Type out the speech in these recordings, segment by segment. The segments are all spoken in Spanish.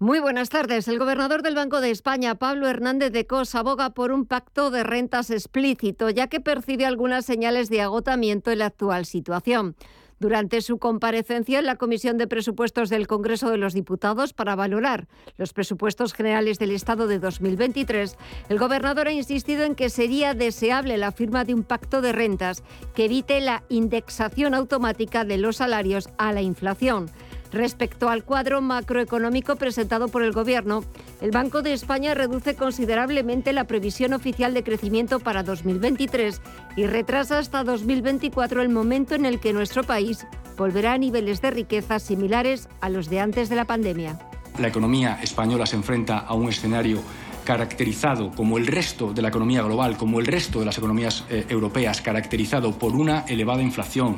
Muy buenas tardes. El gobernador del Banco de España, Pablo Hernández de Cos, aboga por un pacto de rentas explícito, ya que percibe algunas señales de agotamiento en la actual situación. Durante su comparecencia en la Comisión de Presupuestos del Congreso de los Diputados para valorar los presupuestos generales del Estado de 2023, el gobernador ha insistido en que sería deseable la firma de un pacto de rentas que evite la indexación automática de los salarios a la inflación. Respecto al cuadro macroeconómico presentado por el Gobierno, el Banco de España reduce considerablemente la previsión oficial de crecimiento para 2023 y retrasa hasta 2024 el momento en el que nuestro país volverá a niveles de riqueza similares a los de antes de la pandemia. La economía española se enfrenta a un escenario caracterizado, como el resto de la economía global, como el resto de las economías eh, europeas, caracterizado por una elevada inflación,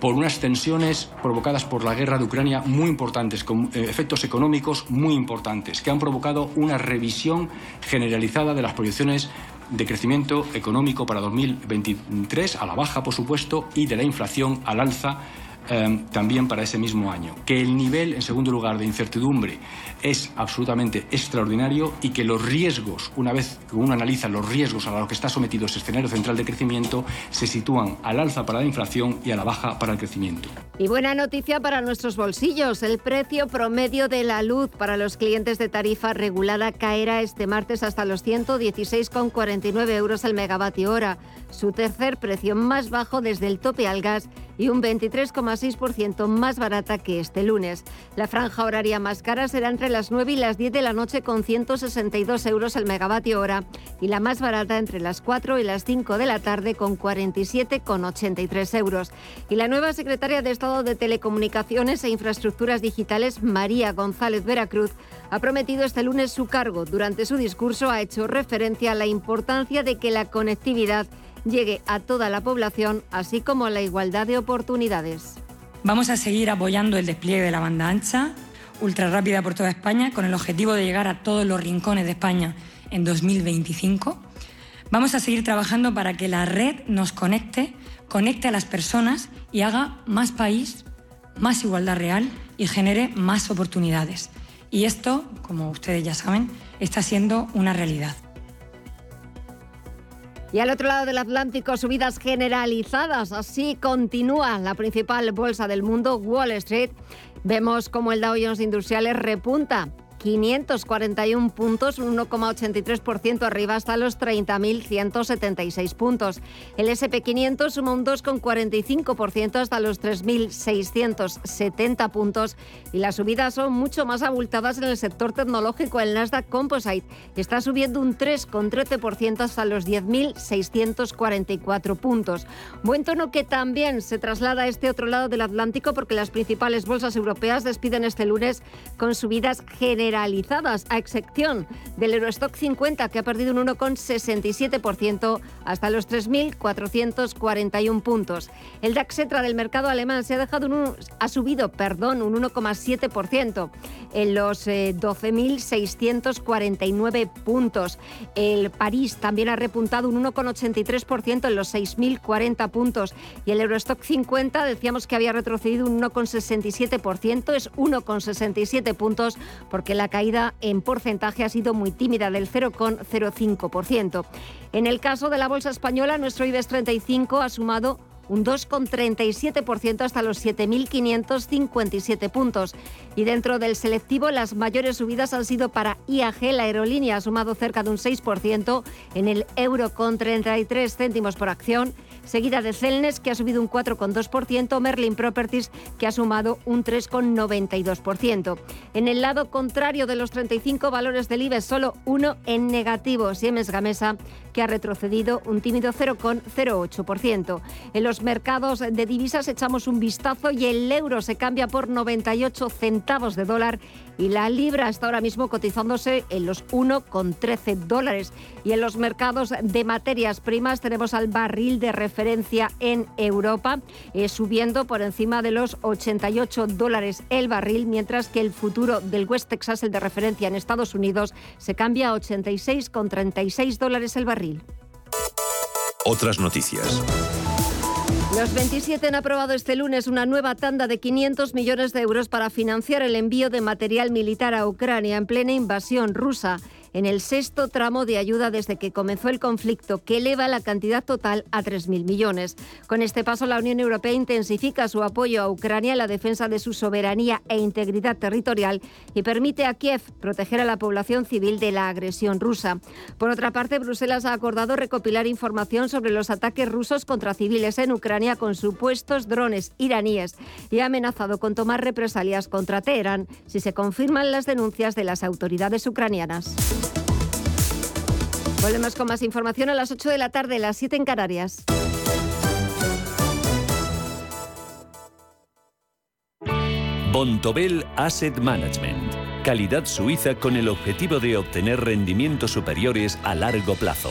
por unas tensiones provocadas por la guerra de Ucrania muy importantes, con eh, efectos económicos muy importantes, que han provocado una revisión generalizada de las proyecciones de crecimiento económico para 2023, a la baja, por supuesto, y de la inflación al alza Em, también para ese mismo año. Que el nivel, en segundo lugar, de incertidumbre es absolutamente extraordinario y que los riesgos, una vez que uno analiza los riesgos a los que está sometido ese escenario central de crecimiento, se sitúan al alza para la inflación y a la baja para el crecimiento. Y buena noticia para nuestros bolsillos. El precio promedio de la luz para los clientes de tarifa regulada caerá este martes hasta los 116,49 euros al megavatio hora, su tercer precio más bajo desde el tope al gas y un 23,6% más barata que este lunes. La franja horaria más cara será entre las 9 y las 10 de la noche con 162 euros el megavatio hora y la más barata entre las 4 y las 5 de la tarde con 47,83 euros. Y la nueva secretaria de Estado de Telecomunicaciones e Infraestructuras Digitales, María González Veracruz, ha prometido este lunes su cargo. Durante su discurso ha hecho referencia a la importancia de que la conectividad llegue a toda la población, así como a la igualdad de oportunidades. Vamos a seguir apoyando el despliegue de la banda ancha, ultra rápida por toda España, con el objetivo de llegar a todos los rincones de España en 2025. Vamos a seguir trabajando para que la red nos conecte, conecte a las personas y haga más país, más igualdad real y genere más oportunidades. Y esto, como ustedes ya saben, está siendo una realidad. Y al otro lado del Atlántico, subidas generalizadas. Así continúa la principal bolsa del mundo, Wall Street. Vemos como el Dow Jones Industriales repunta 541 puntos, un 1,83% arriba hasta los 30.176 puntos. El SP500 suma un 2,45% hasta los 3.670 puntos y las subidas son mucho más abultadas en el sector tecnológico. El Nasdaq Composite está subiendo un 3,13% hasta los 10.644 puntos. Buen tono que también se traslada a este otro lado del Atlántico porque las principales bolsas europeas despiden este lunes con subidas generales generalizadas, a excepción del Eurostock 50, que ha perdido un 1,67% hasta los 3.441 puntos. El DAX Etra del mercado alemán se ha, dejado un, ha subido perdón, un 1,7% en los 12.649 eh, puntos. El París también ha repuntado un 1,83% en los 6.040 puntos. Y el Eurostock 50 decíamos que había retrocedido un 1,67%, es 1,67 puntos porque la caída en porcentaje ha sido muy tímida, del 0,05%. En el caso de la bolsa española, nuestro IBEX 35 ha sumado un 2,37% hasta los 7.557 puntos. Y dentro del selectivo, las mayores subidas han sido para IAG, la aerolínea ha sumado cerca de un 6% en el euro con 33 céntimos por acción seguida de Celnes, que ha subido un 4,2%, Merlin Properties, que ha sumado un 3,92%. En el lado contrario de los 35 valores del IBEX, solo uno en negativo, Siemens Gamesa, que ha retrocedido un tímido 0,08%. En los mercados de divisas echamos un vistazo y el euro se cambia por 98 centavos de dólar y la libra está ahora mismo cotizándose en los 1,13 dólares. Y en los mercados de materias primas tenemos al barril de referencia en Europa eh, subiendo por encima de los 88 dólares el barril, mientras que el futuro del West Texas, el de referencia en Estados Unidos, se cambia a 86,36 dólares el barril. Otras noticias. Los 27 han aprobado este lunes una nueva tanda de 500 millones de euros para financiar el envío de material militar a Ucrania en plena invasión rusa en el sexto tramo de ayuda desde que comenzó el conflicto, que eleva la cantidad total a 3.000 millones. Con este paso, la Unión Europea intensifica su apoyo a Ucrania en la defensa de su soberanía e integridad territorial y permite a Kiev proteger a la población civil de la agresión rusa. Por otra parte, Bruselas ha acordado recopilar información sobre los ataques rusos contra civiles en Ucrania con supuestos drones iraníes y ha amenazado con tomar represalias contra Teherán si se confirman las denuncias de las autoridades ucranianas. Volvemos con más información a las 8 de la tarde, las 7 en Canarias. Bontobel Asset Management. Calidad suiza con el objetivo de obtener rendimientos superiores a largo plazo.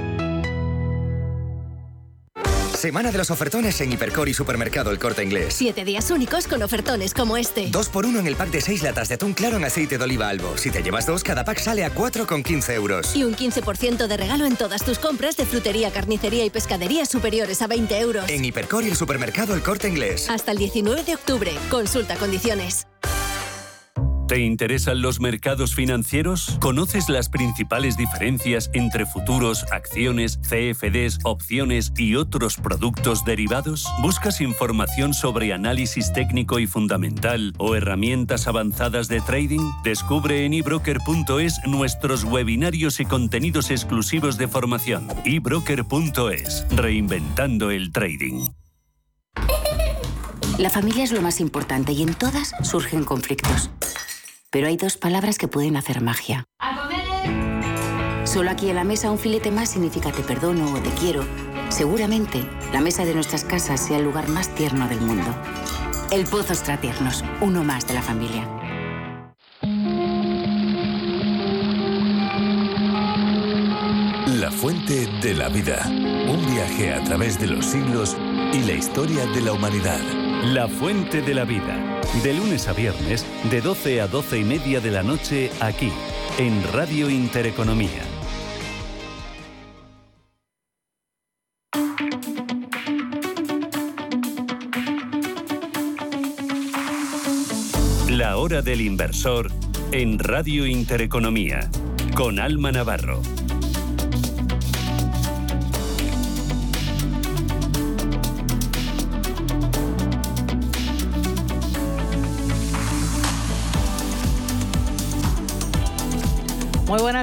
Semana de los ofertones en Hipercor y Supermercado El Corte Inglés. Siete días únicos con ofertones como este. Dos por uno en el pack de seis latas de atún claro en aceite de oliva albo. Si te llevas dos, cada pack sale a 4,15 euros. Y un 15% de regalo en todas tus compras de frutería, carnicería y pescadería superiores a 20 euros. En Hipercor y el Supermercado El Corte Inglés. Hasta el 19 de octubre. Consulta condiciones. ¿Te interesan los mercados financieros? ¿Conoces las principales diferencias entre futuros, acciones, CFDs, opciones y otros productos derivados? ¿Buscas información sobre análisis técnico y fundamental o herramientas avanzadas de trading? Descubre en ebroker.es nuestros webinarios y contenidos exclusivos de formación. ebroker.es, reinventando el trading. La familia es lo más importante y en todas surgen conflictos. Pero hay dos palabras que pueden hacer magia. Solo aquí en la mesa un filete más significa te perdono o te quiero. Seguramente la mesa de nuestras casas sea el lugar más tierno del mundo. El Pozo Tiernos, uno más de la familia. La fuente de la vida. Un viaje a través de los siglos y la historia de la humanidad. La fuente de la vida de lunes a viernes, de 12 a 12 y media de la noche, aquí, en Radio Intereconomía. La hora del inversor en Radio Intereconomía, con Alma Navarro.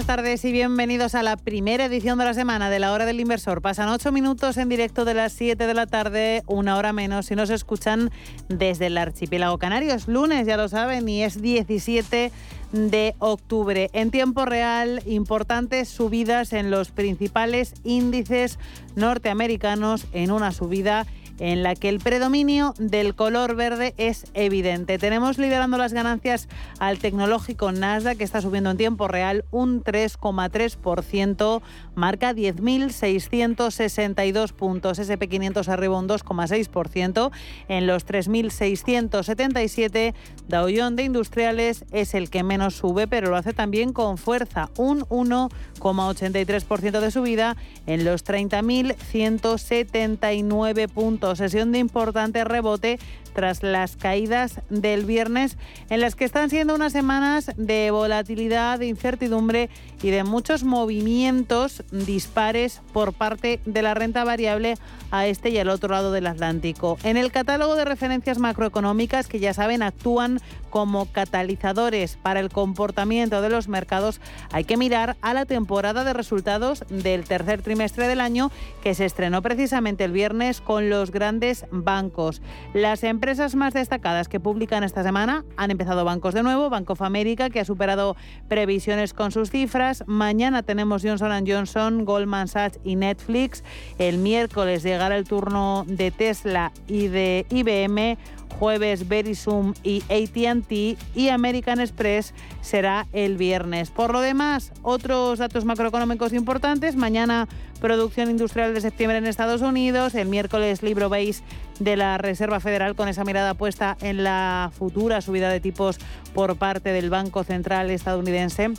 Tardes y bienvenidos a la primera edición de la semana de la Hora del Inversor. Pasan ocho minutos en directo de las 7 de la tarde, una hora menos, si nos escuchan desde el archipiélago canario. Es lunes, ya lo saben, y es 17 de octubre. En tiempo real, importantes subidas en los principales índices norteamericanos en una subida en la que el predominio del color verde es evidente. Tenemos liderando las ganancias al tecnológico Nasdaq, que está subiendo en tiempo real un 3,3%, marca 10.662 puntos. SP500 arriba un 2,6%. En los 3.677, Dow Jones de Industriales es el que menos sube, pero lo hace también con fuerza, un 1,83% de subida en los 30.179 puntos sesión de importante rebote tras las caídas del viernes, en las que están siendo unas semanas de volatilidad, de incertidumbre y de muchos movimientos dispares por parte de la renta variable a este y al otro lado del Atlántico. En el catálogo de referencias macroeconómicas, que ya saben actúan como catalizadores para el comportamiento de los mercados, hay que mirar a la temporada de resultados del tercer trimestre del año que se estrenó precisamente el viernes con los grandes bancos. Las empresas más destacadas que publican esta semana han empezado bancos de nuevo, Bank of America que ha superado previsiones con sus cifras, mañana tenemos Johnson Johnson, Goldman Sachs y Netflix, el miércoles llegará el turno de Tesla y de IBM jueves Verisum y ATT y American Express será el viernes. Por lo demás, otros datos macroeconómicos importantes. Mañana producción industrial de septiembre en Estados Unidos. El miércoles libro base de la Reserva Federal con esa mirada puesta en la futura subida de tipos por parte del Banco Central estadounidense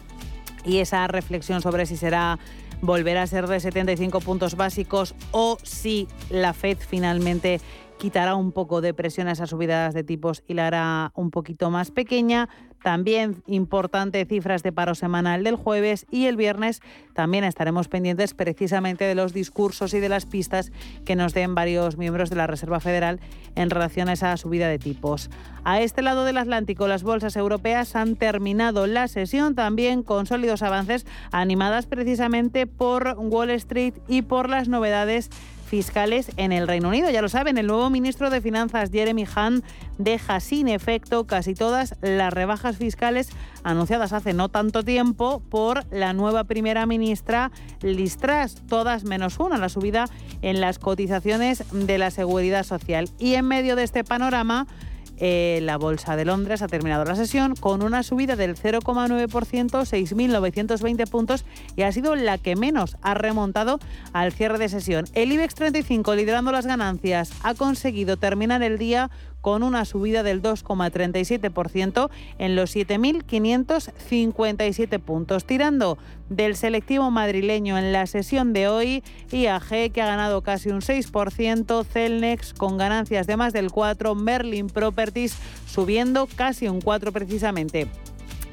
y esa reflexión sobre si será volverá a ser de 75 puntos básicos o si la Fed finalmente quitará un poco de presión a esas subidas de tipos y la hará un poquito más pequeña. También importante cifras de paro semanal del jueves y el viernes también estaremos pendientes precisamente de los discursos y de las pistas que nos den varios miembros de la Reserva Federal en relación a esa subida de tipos. A este lado del Atlántico, las bolsas europeas han terminado la sesión también con sólidos avances animadas precisamente por Wall Street y por las novedades fiscales en el Reino Unido. Ya lo saben, el nuevo ministro de Finanzas, Jeremy Hunt, deja sin efecto casi todas las rebajas fiscales anunciadas hace no tanto tiempo por la nueva primera ministra Liz Truss, todas menos una, la subida en las cotizaciones de la seguridad social. Y en medio de este panorama, eh, la Bolsa de Londres ha terminado la sesión con una subida del 0,9%, 6.920 puntos y ha sido la que menos ha remontado al cierre de sesión. El IBEX 35, liderando las ganancias, ha conseguido terminar el día con una subida del 2,37% en los 7.557 puntos, tirando del selectivo madrileño en la sesión de hoy, IAG que ha ganado casi un 6%, Celnex con ganancias de más del 4%, Merlin Properties subiendo casi un 4% precisamente.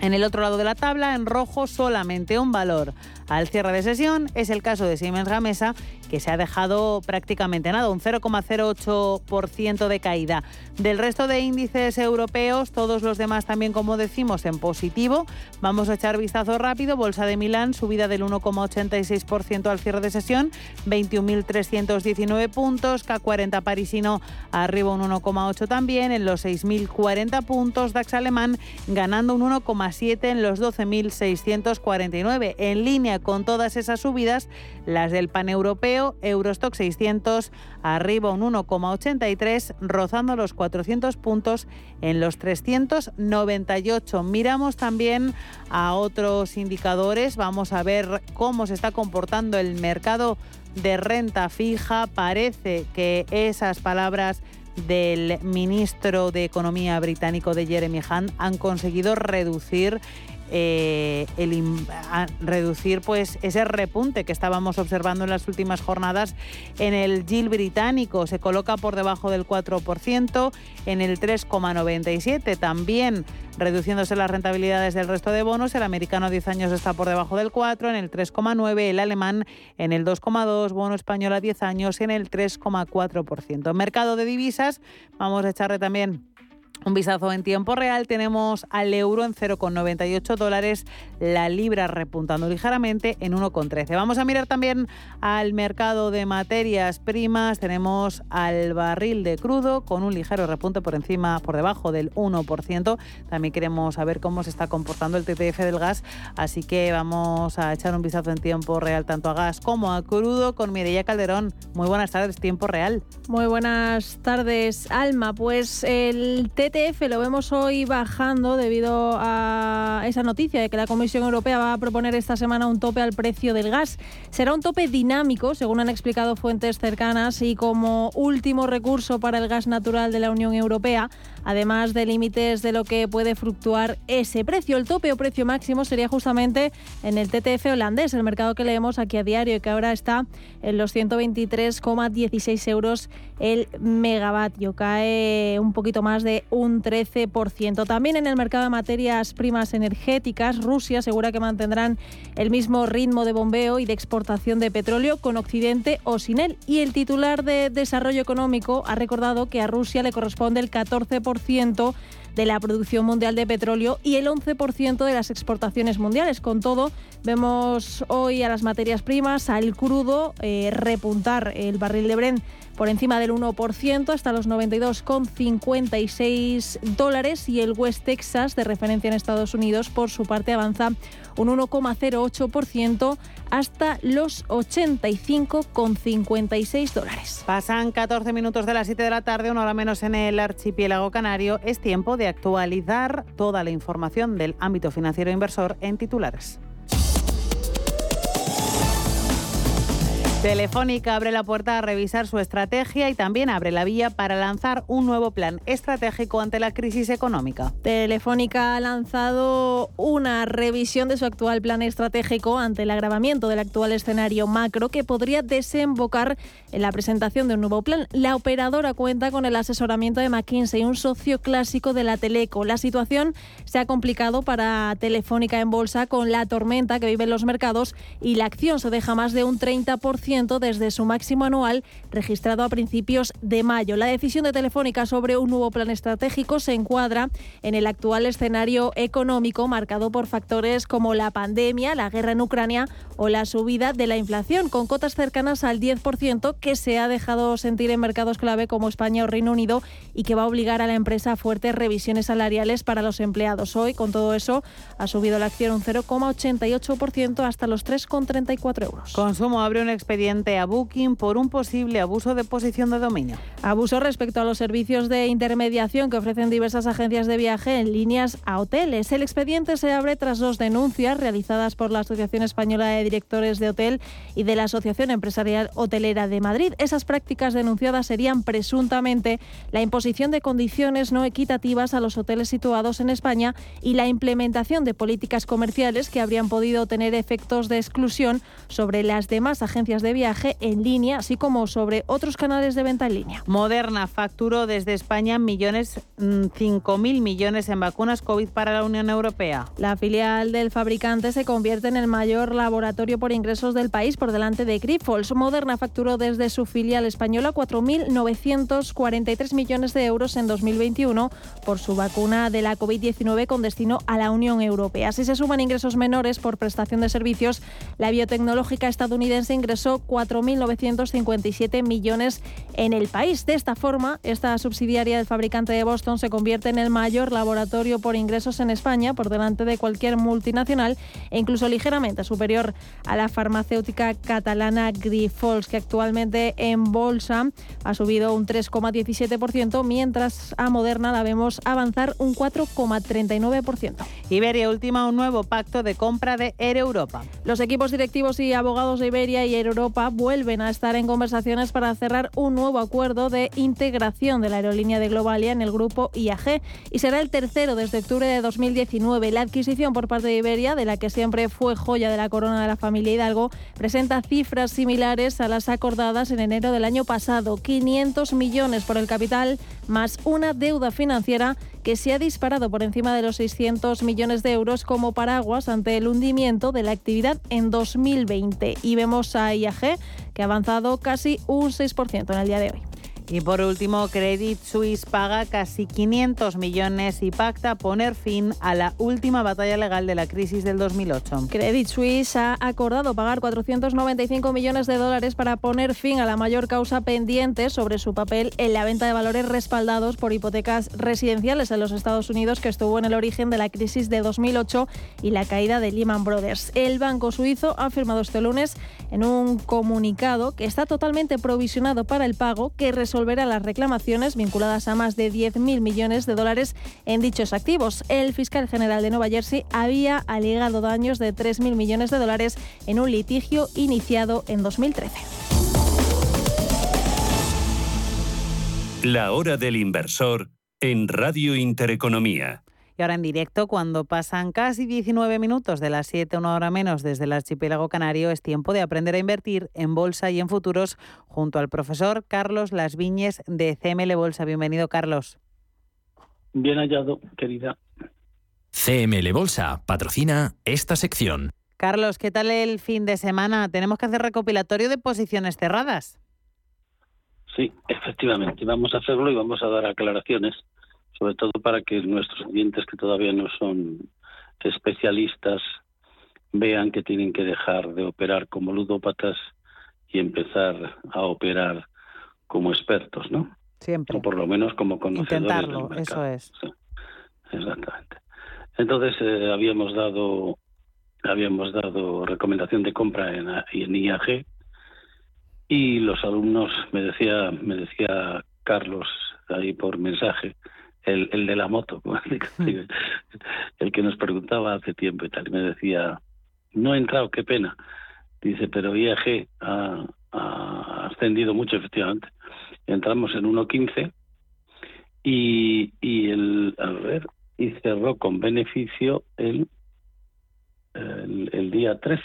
En el otro lado de la tabla, en rojo, solamente un valor al cierre de sesión. Es el caso de Siemens Gamesa, que se ha dejado prácticamente nada, un 0,08% de caída. Del resto de índices europeos, todos los demás también, como decimos, en positivo. Vamos a echar vistazo rápido. Bolsa de Milán, subida del 1,86% al cierre de sesión, 21.319 puntos. K40 parisino arriba un 1,8 también, en los 6.040 puntos. DAX alemán ganando un 1,7 en los 12.649. En línea con todas esas subidas, las del pan europeo, Eurostock 600 arriba un 1,83, rozando los 400 puntos en los 398. Miramos también a otros indicadores, vamos a ver cómo se está comportando el mercado de renta fija. Parece que esas palabras del ministro de Economía británico de Jeremy Hunt han conseguido reducir eh, el, reducir pues ese repunte que estábamos observando en las últimas jornadas en el yield británico. Se coloca por debajo del 4%, en el 3,97 también reduciéndose las rentabilidades del resto de bonos. El americano a 10 años está por debajo del 4, en el 3,9, el alemán en el 2,2, bono español a 10 años en el 3,4%. Mercado de divisas, vamos a echarle también un vistazo en tiempo real, tenemos al euro en 0,98 dólares, la libra repuntando ligeramente en 1,13. Vamos a mirar también al mercado de materias primas, tenemos al barril de crudo con un ligero repunte por encima, por debajo del 1%. También queremos saber cómo se está comportando el TTF del gas, así que vamos a echar un vistazo en tiempo real tanto a gas como a crudo con Mireia Calderón. Muy buenas tardes, tiempo real. Muy buenas tardes, Alma. Pues el TTF Lo vemos hoy bajando debido a esa noticia de que la Comisión Europea va a proponer esta semana un tope al precio del gas. Será un tope dinámico, según han explicado fuentes cercanas, y como último recurso para el gas natural de la Unión Europea, además de límites de lo que puede fluctuar ese precio. El tope o precio máximo sería justamente en el TTF holandés, el mercado que leemos aquí a diario y que ahora está en los 123,16 euros el megavatio. Cae un poquito más de un 13%. También en el mercado de materias primas energéticas, Rusia asegura que mantendrán el mismo ritmo de bombeo y de exportación de petróleo con Occidente o sin él. Y el titular de Desarrollo Económico ha recordado que a Rusia le corresponde el 14% de la producción mundial de petróleo y el 11% de las exportaciones mundiales. Con todo, vemos hoy a las materias primas, al crudo, eh, repuntar el barril de Brent por encima del 1% hasta los 92,56 dólares y el West Texas de referencia en Estados Unidos por su parte avanza un 1,08% hasta los 85,56 dólares. Pasan 14 minutos de las 7 de la tarde, una hora menos en el archipiélago canario. Es tiempo de actualizar toda la información del ámbito financiero inversor en titulares. Telefónica abre la puerta a revisar su estrategia y también abre la vía para lanzar un nuevo plan estratégico ante la crisis económica. Telefónica ha lanzado una revisión de su actual plan estratégico ante el agravamiento del actual escenario macro que podría desembocar en la presentación de un nuevo plan. La operadora cuenta con el asesoramiento de McKinsey, un socio clásico de la Teleco. La situación se ha complicado para Telefónica en bolsa con la tormenta que viven los mercados y la acción se deja más de un 30% desde su máximo anual registrado a principios de mayo. La decisión de Telefónica sobre un nuevo plan estratégico se encuadra en el actual escenario económico marcado por factores como la pandemia, la guerra en Ucrania o la subida de la inflación, con cotas cercanas al 10% que se ha dejado sentir en mercados clave como España o Reino Unido y que va a obligar a la empresa a fuertes revisiones salariales para los empleados. Hoy, con todo eso, ha subido la acción un 0,88% hasta los 3,34 euros. Consumo abre un expediente a Booking por un posible abuso de posición de dominio. Abuso respecto a los servicios de intermediación que ofrecen diversas agencias de viaje en líneas a hoteles. El expediente se abre tras dos denuncias realizadas por la Asociación Española de Directores de Hotel y de la Asociación Empresarial Hotelera de Madrid. Esas prácticas denunciadas serían presuntamente la imposición de condiciones no equitativas a los hoteles situados en España y la implementación de políticas comerciales que habrían podido tener efectos de exclusión sobre las demás agencias de viaje en línea, así como sobre otros canales de venta en línea. Moderna facturó desde España millones, 5.000 mm, millones en vacunas COVID para la Unión Europea. La filial del fabricante se convierte en el mayor laboratorio por ingresos del país por delante de Grifols. Moderna facturó desde su filial española 4.943 millones de euros en 2021 por su vacuna de la COVID-19 con destino a la Unión Europea. Si se suman ingresos menores por prestación de servicios, la biotecnológica estadounidense ingresó 4.957 millones en el país. De esta forma, esta subsidiaria del fabricante de Boston se convierte en el mayor laboratorio por ingresos en España, por delante de cualquier multinacional e incluso ligeramente superior a la farmacéutica catalana Grifols, que actualmente en bolsa ha subido un 3,17%, mientras a Moderna la vemos avanzar un 4,39%. Iberia última un nuevo pacto de compra de Air Europa. Los equipos directivos y abogados de Iberia y Air Europa vuelven a estar en conversaciones para cerrar un nuevo acuerdo de integración de la aerolínea de Globalia en el grupo IAG y será el tercero desde octubre de 2019. La adquisición por parte de Iberia, de la que siempre fue joya de la corona de la familia Hidalgo, presenta cifras similares a las acordadas en enero del año pasado, 500 millones por el capital más una deuda financiera que se ha disparado por encima de los 600 millones de euros como paraguas ante el hundimiento de la actividad en 2020. Y vemos a IAG que ha avanzado casi un 6% en el día de hoy. Y por último, Credit Suisse paga casi 500 millones y pacta poner fin a la última batalla legal de la crisis del 2008. Credit Suisse ha acordado pagar 495 millones de dólares para poner fin a la mayor causa pendiente sobre su papel en la venta de valores respaldados por hipotecas residenciales en los Estados Unidos, que estuvo en el origen de la crisis de 2008 y la caída de Lehman Brothers. El banco suizo ha firmado este lunes en un comunicado que está totalmente provisionado para el pago que resolverá las reclamaciones vinculadas a más de 10.000 millones de dólares en dichos activos. El fiscal general de Nueva Jersey había alegado daños de 3.000 millones de dólares en un litigio iniciado en 2013. La hora del inversor en Radio Intereconomía. Y ahora en directo, cuando pasan casi 19 minutos de las 7, una hora menos desde el archipiélago canario, es tiempo de aprender a invertir en bolsa y en futuros junto al profesor Carlos Las Viñes de CML Bolsa. Bienvenido, Carlos. Bien hallado, querida. CML Bolsa patrocina esta sección. Carlos, ¿qué tal el fin de semana? ¿Tenemos que hacer recopilatorio de posiciones cerradas? Sí, efectivamente. Vamos a hacerlo y vamos a dar aclaraciones sobre todo para que nuestros clientes que todavía no son especialistas vean que tienen que dejar de operar como ludópatas y empezar a operar como expertos, ¿no? Siempre. O por lo menos como conocedores Intentarlo, del eso mercado. es. Sí, exactamente. Entonces eh, habíamos dado habíamos dado recomendación de compra en, en IAG y los alumnos me decía me decía Carlos ahí por mensaje el, el de la moto el que nos preguntaba hace tiempo y tal y me decía no he entrado qué pena dice pero IAG ha, ha ascendido mucho efectivamente. Entramos en 1.15 y, y el a ver y cerró con beneficio el el, el día 13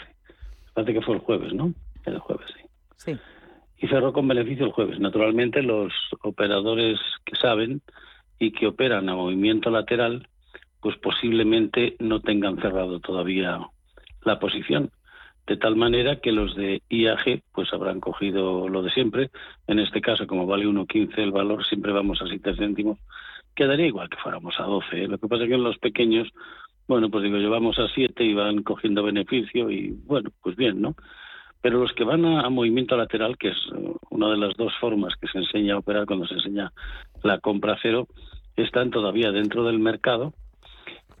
parece que fue el jueves no el jueves sí. Sí. y cerró con beneficio el jueves. Naturalmente, los operadores que saben y que operan a movimiento lateral, pues posiblemente no tengan cerrado todavía la posición. De tal manera que los de IAG pues habrán cogido lo de siempre. En este caso, como vale 1.15 el valor, siempre vamos a 7 céntimos. Quedaría igual que fuéramos a 12. ¿eh? Lo que pasa es que en los pequeños, bueno, pues digo, llevamos a 7 y van cogiendo beneficio y bueno, pues bien, ¿no? Pero los que van a, movimiento lateral, que es eh, una de las dos formas que se enseña a operar cuando se enseña la compra cero, están todavía dentro del mercado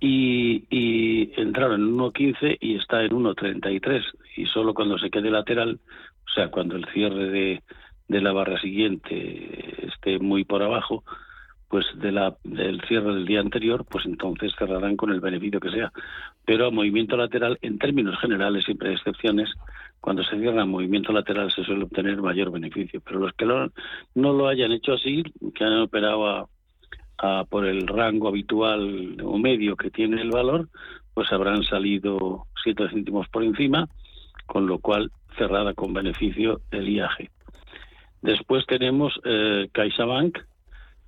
y, entraron en 1.15 y está en 1.33 y solo cuando se quede lateral, o sea, cuando el cierre de, de la barra siguiente esté muy por abajo, pues de la, del cierre del día anterior, pues entonces cerrarán con el beneficio que sea. Pero a movimiento lateral, en términos generales, siempre hay excepciones, cuando se cierra movimiento lateral se suele obtener mayor beneficio. Pero los que no lo hayan hecho así, que han operado a- por el rango habitual o medio que tiene el valor, pues habrán salido 7 céntimos por encima, con lo cual cerrada con beneficio el IAG. Después tenemos eh, CaixaBank,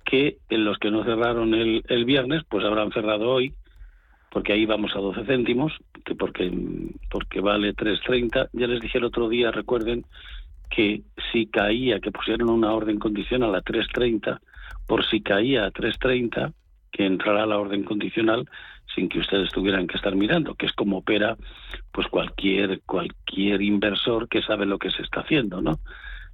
que en los que no cerraron el, el viernes, pues habrán cerrado hoy, porque ahí vamos a 12 céntimos, que porque, porque vale 3.30. Ya les dije el otro día, recuerden, que si caía, que pusieron una orden condicional a 3.30, por si caía a 3.30, que entrará la orden condicional sin que ustedes tuvieran que estar mirando, que es como opera pues cualquier cualquier inversor que sabe lo que se está haciendo, ¿no?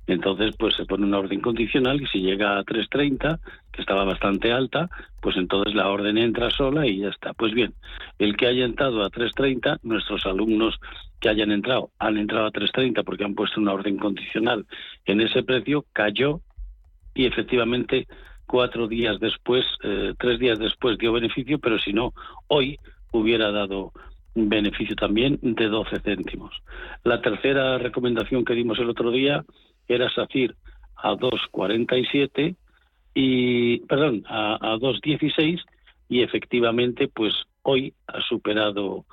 Entonces, pues se pone una orden condicional y si llega a 3.30, que estaba bastante alta, pues entonces la orden entra sola y ya está. Pues bien, el que haya entrado a 3.30, nuestros alumnos que hayan entrado, han entrado a 3.30 porque han puesto una orden condicional en ese precio, cayó y efectivamente cuatro días después, eh, tres días después dio beneficio, pero si no, hoy hubiera dado beneficio también de 12 céntimos. La tercera recomendación que dimos el otro día era SACIR a 2,47 y, perdón, a, a 2,16 y efectivamente, pues hoy ha superado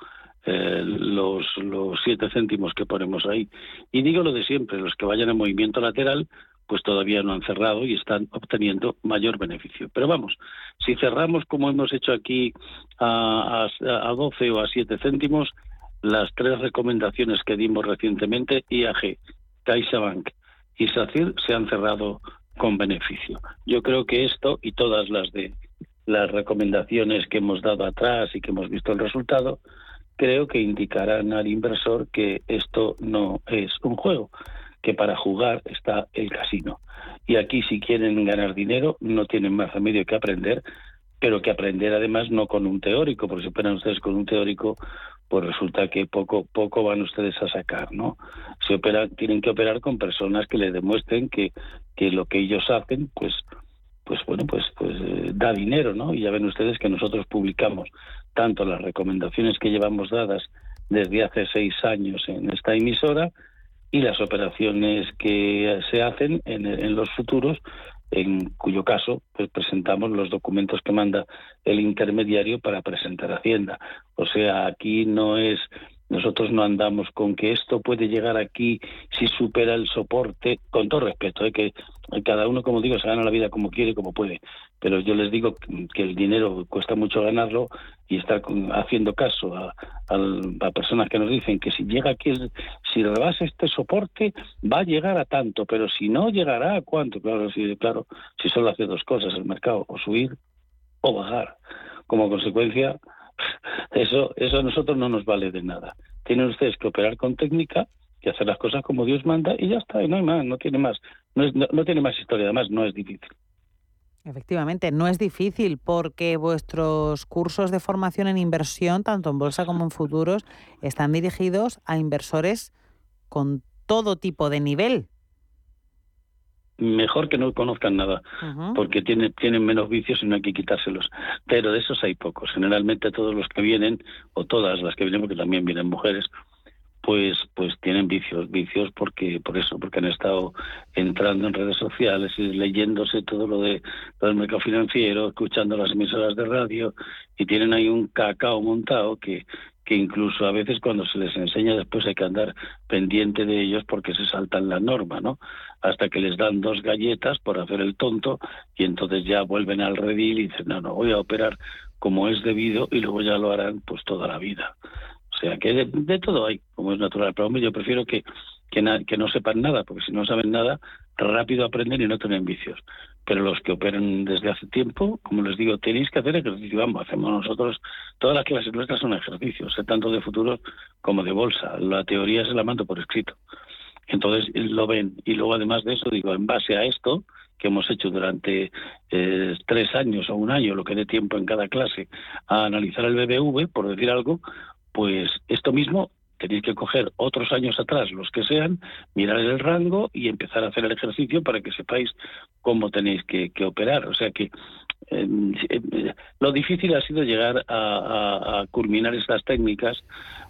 eh, los, los 7 céntimos que ponemos ahí. Y digo lo de siempre, los que vayan a movimiento lateral, pues todavía no han cerrado y están obteniendo mayor beneficio. Pero vamos, si cerramos como hemos hecho aquí a, a, a 12 o a 7 céntimos, las tres recomendaciones que dimos recientemente, IAG, CaixaBank y SACIR, se han cerrado con beneficio. Yo creo que esto y todas las de las recomendaciones que hemos dado atrás y que hemos visto el resultado, creo que indicarán al inversor que esto no es un juego, que para jugar está el casino. Y aquí si quieren ganar dinero no tienen más remedio que aprender, pero que aprender además no con un teórico, porque si ustedes con un teórico, pues resulta que poco poco van ustedes a sacar, ¿no? Se tienen que operar con personas que les demuestren que, que lo que ellos hacen, pues pues bueno, pues pues eh, da dinero, ¿no? Y ya ven ustedes que nosotros publicamos tanto las recomendaciones que llevamos dadas desde hace seis años en esta emisora y las operaciones que se hacen en, en los futuros en cuyo caso pues presentamos los documentos que manda el intermediario para presentar Hacienda. O sea, aquí no es nosotros no andamos con que esto puede llegar aquí si supera el soporte, con todo respeto, ¿eh? que cada uno, como digo, se gana la vida como quiere como puede. Pero yo les digo que el dinero cuesta mucho ganarlo y estar haciendo caso a, personas que nos dicen que si llega aquí, si rebasa este soporte, va a llegar a tanto, pero si no, llegará a cuánto. Claro, claro, si solo hace dos cosas el mercado, o subir o bajar. Como consecuencia, eso, eso a nosotros no nos vale de nada. Tienen ustedes que operar con técnica que hacer las cosas como Dios manda y ya está, y no hay más, no tiene más, no, es, no tiene más historia, además no es difícil. Efectivamente, no es difícil porque vuestros cursos de formación en inversión, tanto en bolsa como en futuros, están dirigidos a inversores con todo tipo de nivel. Mejor que no conozcan nada, porque tienen, tienen menos vicios y no hay que quitárselos. Pero de esos hay pocos. Generalmente todos los que vienen, o todas las que vienen, porque también vienen mujeres, pues pues tienen vicios vicios porque por eso porque han estado entrando en redes sociales y leyéndose todo lo de todo el mercado financiero escuchando las emisoras de radio y tienen ahí un cacao montado que que incluso a veces cuando se les enseña después hay que andar pendiente de ellos porque se saltan la norma, ¿no? Hasta que les dan dos galletas por hacer el tonto y entonces ya vuelven al redil y dicen, no, no, voy a operar como es debido y luego ya lo harán pues toda la vida. O sea, que de, todo hay, como es natural. Pero hombre, yo prefiero que, que, que no sepan nada, porque si no saben nada, rápido aprenden y no tienen vicios. Pero los que operan desde hace tiempo, como les digo, tenéis que hacer ejercicio. Vamos, hacemos nosotros, todas las clases nuestras son ejercicios, ¿eh? tanto de futuros como de bolsa. La teoría se la mando por escrito. Entonces lo ven. Y luego, además de eso, digo, en base a esto, que hemos hecho durante eh, tres años o un año, lo que dé tiempo en cada clase, a analizar el BBV, por decir algo, pues esto mismo tenéis que coger otros años atrás, los que sean, mirar el rango y empezar a hacer el ejercicio para que sepáis cómo tenéis que, operar. O sea que lo difícil ha sido llegar a, culminar estas técnicas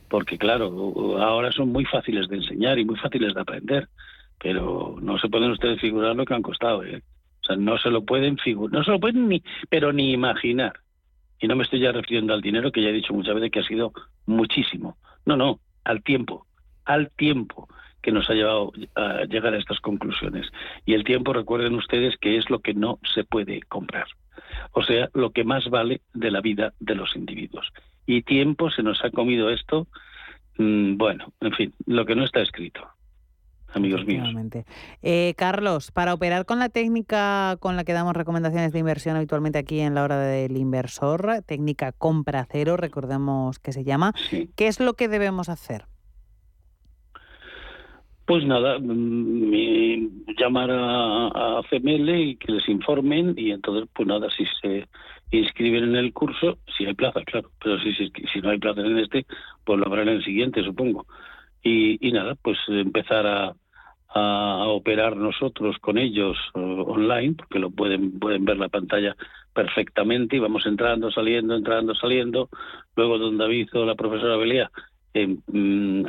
porque, claro, ahora son muy fáciles de enseñar y muy fáciles de aprender, pero no se pueden ustedes figurar lo que han costado. ¿eh? O sea, no se lo pueden figurar, no se lo pueden ni, pero ni imaginar. Y no me estoy ya refiriendo al dinero, que ya he dicho muchas veces que ha sido muchísimo. No, no, al tiempo, al tiempo que nos ha llevado a llegar a estas conclusiones. Y el tiempo, recuerden ustedes, que es lo que no se puede comprar. O sea, lo que más vale de la vida de los individuos. Y tiempo se nos ha comido esto, mm, bueno, en fin, lo que no está escrito amigos míos. Eh, Carlos, para operar con la técnica con la que damos recomendaciones de inversión habitualmente aquí en la hora del inversor, técnica compra cero, recordemos que se llama, ¿qué es lo que debemos hacer? Pues nada, mm, llamar a, CML y que les informen y entonces, pues nada, si se inscriben en el curso, si hay plaza, claro, pero si, si, si no hay plaza en este, pues lo habrá en el siguiente, supongo y, nada, pues empezar a, a, operar nosotros con ellos online, porque lo pueden, pueden ver la pantalla perfectamente y vamos entrando, saliendo, entrando, saliendo. Luego don David o la profesora Belia eh, mm,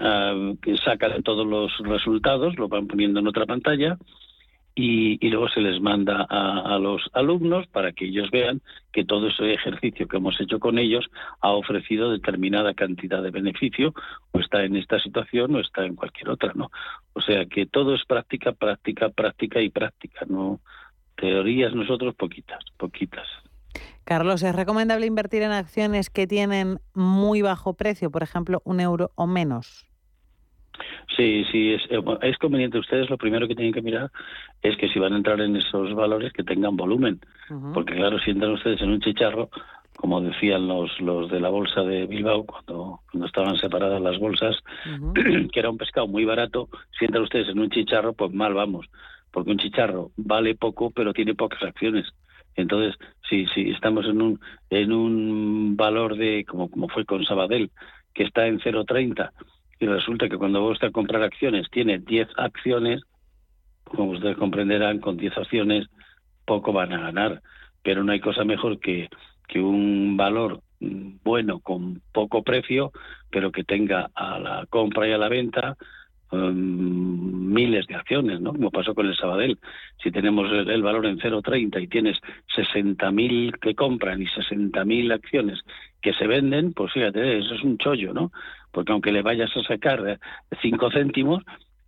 sacan todos los resultados, lo van poniendo en otra pantalla y, luego se les manda a, los alumnos para que ellos vean que todo ese ejercicio que hemos hecho con ellos ha ofrecido determinada cantidad de beneficio o está en esta situación o está en cualquier otra, ¿no? O sea que todo es práctica, práctica, práctica y práctica, ¿no? Teorías nosotros poquitas, poquitas. Carlos, ¿es recomendable invertir en acciones que tienen muy bajo precio, por ejemplo, un euro o menos? Sí, sí, es, eh, es conveniente. Ustedes lo primero que tienen que mirar es que si van a entrar en esos valores que tengan volumen. Porque claro, si entran ustedes en un chicharro, como decían los, los de la bolsa de Bilbao cuando, cuando estaban separadas las bolsas, que era un pescado muy barato, si entran ustedes en un chicharro, pues mal vamos. Porque un chicharro vale poco, pero tiene pocas acciones. Entonces, si, si estamos en un, en un valor de, como, como fue con Sabadell, que está en 0,30 y resulta que cuando usted a comprar acciones tiene 10 acciones, como ustedes comprenderán, con 10 acciones poco van a ganar, pero no hay cosa mejor que, que un valor bueno con poco precio, pero que tenga a la compra y a la venta um, miles de acciones, ¿no? Como pasó con el Sabadell. Si tenemos el, valor en 0,30 y tienes 60.000 que compran y 60.000 acciones que se venden, pues fíjate, eso es un chollo, ¿no? porque aunque le vayas a sacar 5 céntimos,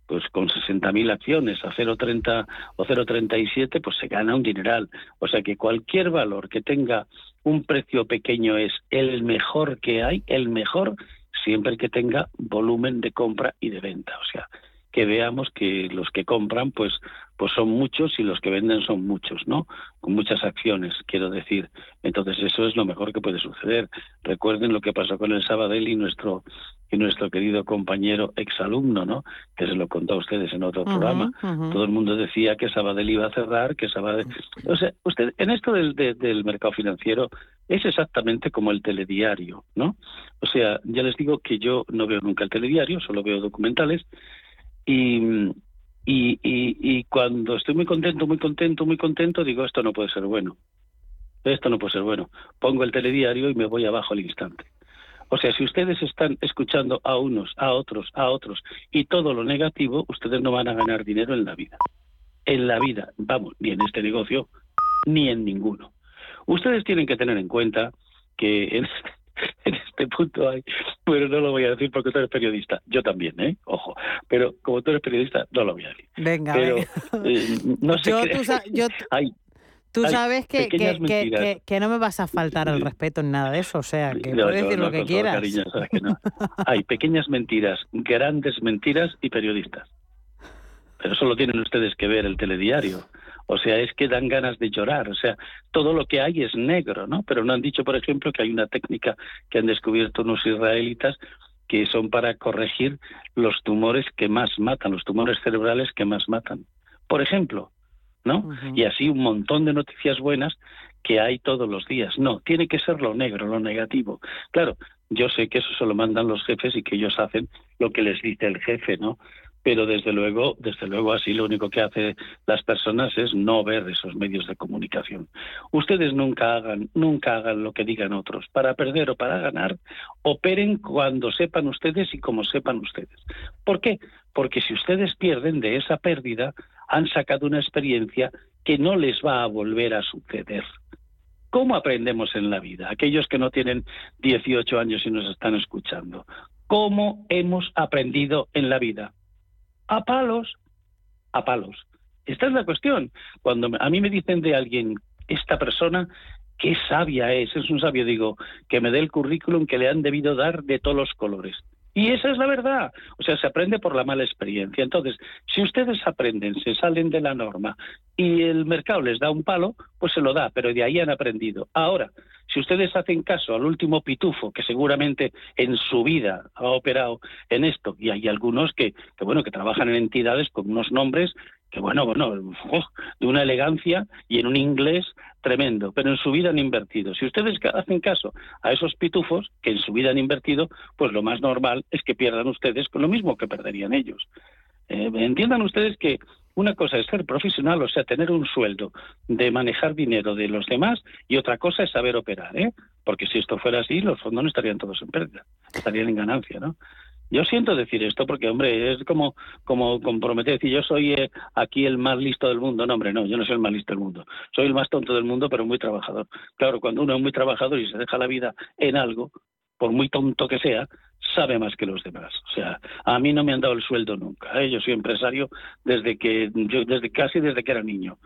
pues con 60.000 acciones a 0,30 o 0,37, pues se gana un dineral. O sea que cualquier valor que tenga un precio pequeño es el mejor que hay, el mejor, siempre que tenga volumen de compra y de venta. O sea, que veamos que los que compran, pues pues son muchos y los que venden son muchos, ¿no? Con muchas acciones, quiero decir. Entonces eso es lo mejor que puede suceder. Recuerden lo que pasó con el Sabadell y nuestro y nuestro querido compañero exalumno, ¿no? Que se lo contó a ustedes en otro programa. Todo el mundo decía que Sabadell iba a cerrar, que Sabadell... O sea, usted, en esto del, del mercado financiero es exactamente como el telediario, ¿no? O sea, ya les digo que yo no veo nunca el telediario, solo veo documentales y, y, y, cuando estoy muy contento, muy contento, muy contento, digo, esto no puede ser bueno. Esto no puede ser bueno. Pongo el telediario y me voy abajo al instante. O sea, si ustedes están escuchando a unos, a otros, a otros y todo lo negativo, ustedes no van a ganar dinero en la vida. En la vida, vamos, ni en este negocio, ni en ninguno. Ustedes tienen que tener en cuenta que en en este punto hay, pero no lo voy a decir porque tú eres periodista. Yo también, ¿eh? Ojo. Pero como tú eres periodista, no lo voy a decir. Venga, pero, eh, no sé yo, tú, yo, tú sabes que, que, que, que, no me vas a faltar el respeto en nada de eso, o sea, que puedes decir lo que quieras. Cariño, hay pequeñas mentiras, grandes mentiras y periodistas. Pero solo tienen ustedes que ver el telediario o sea, es que dan ganas de llorar. O sea, todo lo que hay es negro, ¿no? Pero no han dicho, por ejemplo, que hay una técnica que han descubierto unos israelitas que son para corregir los tumores que más matan, los tumores cerebrales que más matan. Por ejemplo, ¿no? Y así un montón de noticias buenas que hay todos los días. No, tiene que ser lo negro, lo negativo. Claro, yo sé que eso se lo mandan los jefes y que ellos hacen lo que les dice el jefe, ¿no? Pero desde luego, desde luego así lo único que hace las personas es no ver esos medios de comunicación. Ustedes nunca hagan, nunca hagan lo que digan otros, para perder o para ganar, operen cuando sepan ustedes y como sepan ustedes. ¿Por qué? Porque si ustedes pierden de esa pérdida, han sacado una experiencia que no les va a volver a suceder. ¿Cómo aprendemos en la vida? Aquellos que no tienen 18 años y nos están escuchando. ¿Cómo hemos aprendido en la vida? A palos, a palos. Esta es la cuestión. Cuando a mí me dicen de alguien, esta persona, qué sabia es, es un sabio, digo, que me dé el currículum que le han debido dar de todos los colores. Y esa es la verdad. O sea, se aprende por la mala experiencia. Entonces, si ustedes aprenden, se salen de la norma y el mercado les da un palo, pues se lo da, pero de ahí han aprendido. Ahora, si ustedes hacen caso al último pitufo que seguramente en su vida ha operado en esto, y hay algunos que, que bueno, que trabajan en entidades con unos nombres bueno, bueno, de una elegancia y en un inglés tremendo, pero en su vida han invertido. Si ustedes hacen caso a esos pitufos que en su vida han invertido, pues lo más normal es que pierdan ustedes con lo mismo que perderían ellos. Eh, entiendan ustedes que una cosa es ser profesional, o sea, tener un sueldo de manejar dinero de los demás, y otra cosa es saber operar, ¿eh? Porque si esto fuera así, los fondos no estarían todos en pérdida, estarían en ganancia, ¿no? Yo siento decir esto porque, hombre, es como, como comprometer, decir, yo soy eh, aquí el más listo del mundo. No, hombre, no, yo no soy el más listo del mundo. Soy el más tonto del mundo, pero muy trabajador. Claro, cuando uno es muy trabajador y se deja la vida en algo, por muy tonto que sea, sabe más que los demás. O sea, a mí no me han dado el sueldo nunca. ¿eh? Yo soy empresario desde que, yo, desde casi desde que era niño.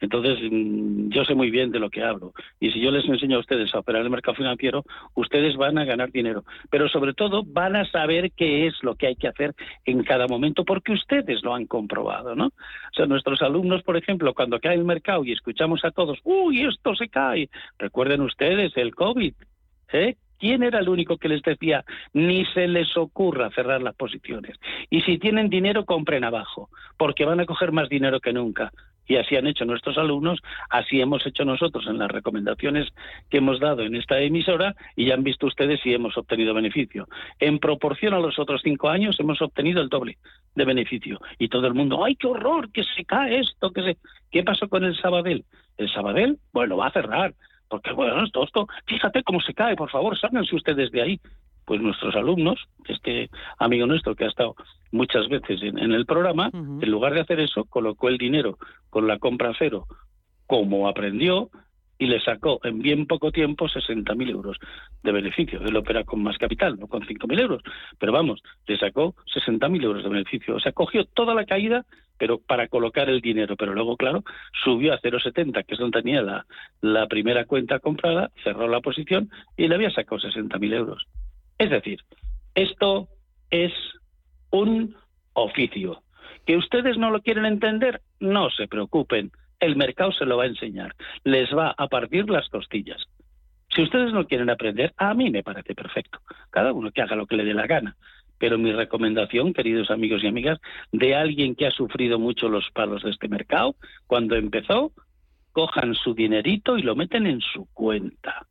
Entonces, mm, yo sé muy bien de lo que hablo. Y si yo les enseño a ustedes a operar el mercado financiero, ustedes van a ganar dinero. Pero sobre todo van a saber qué es lo que hay que hacer en cada momento, porque ustedes lo han comprobado, ¿no? O sea, nuestros alumnos, por ejemplo, cuando cae el mercado y escuchamos a todos, uy, esto se cae. Recuerden ustedes el COVID, ¿eh? ¿Quién era el único que les decía ni se les ocurra cerrar las posiciones? Y si tienen dinero, compren abajo, porque van a coger más dinero que nunca. Y así han hecho nuestros alumnos, así hemos hecho nosotros en las recomendaciones que hemos dado en esta emisora y ya han visto ustedes si hemos obtenido beneficio. En proporción a los otros cinco años hemos obtenido el doble de beneficio. Y todo el mundo, ¡ay, qué horror! Que se cae esto, que se... ¿Qué pasó con el Sabadell? El Sabadell, bueno, va a cerrar, porque bueno, esto, esto, fíjate cómo se cae, por favor, sálganse ustedes de ahí pues nuestros alumnos, este amigo nuestro que ha estado muchas veces en, el programa, en lugar de hacer eso, colocó el dinero con la compra cero, como aprendió, y le sacó en bien poco tiempo 60.000 euros de beneficio. Él opera con más capital, no con 5.000 euros, pero vamos, le sacó 60.000 euros de beneficio. O sea, cogió toda la caída, pero para colocar el dinero. Pero luego, claro, subió a 0,70, que es donde tenía la, la primera cuenta comprada, cerró la posición y le había sacado 60.000 euros. Es decir, esto es un oficio. ¿Que ustedes no lo quieren entender? no se preocupen, el mercado se lo va a enseñar, les va a partir las costillas. Si ustedes no quieren aprender, a mí me parece perfecto. Cada uno que haga lo que le dé la gana. Pero mi recomendación, queridos amigos y amigas, de alguien que ha sufrido mucho los palos de este mercado, cuando empezó, cojan su dinerito y lo meten en su cuenta.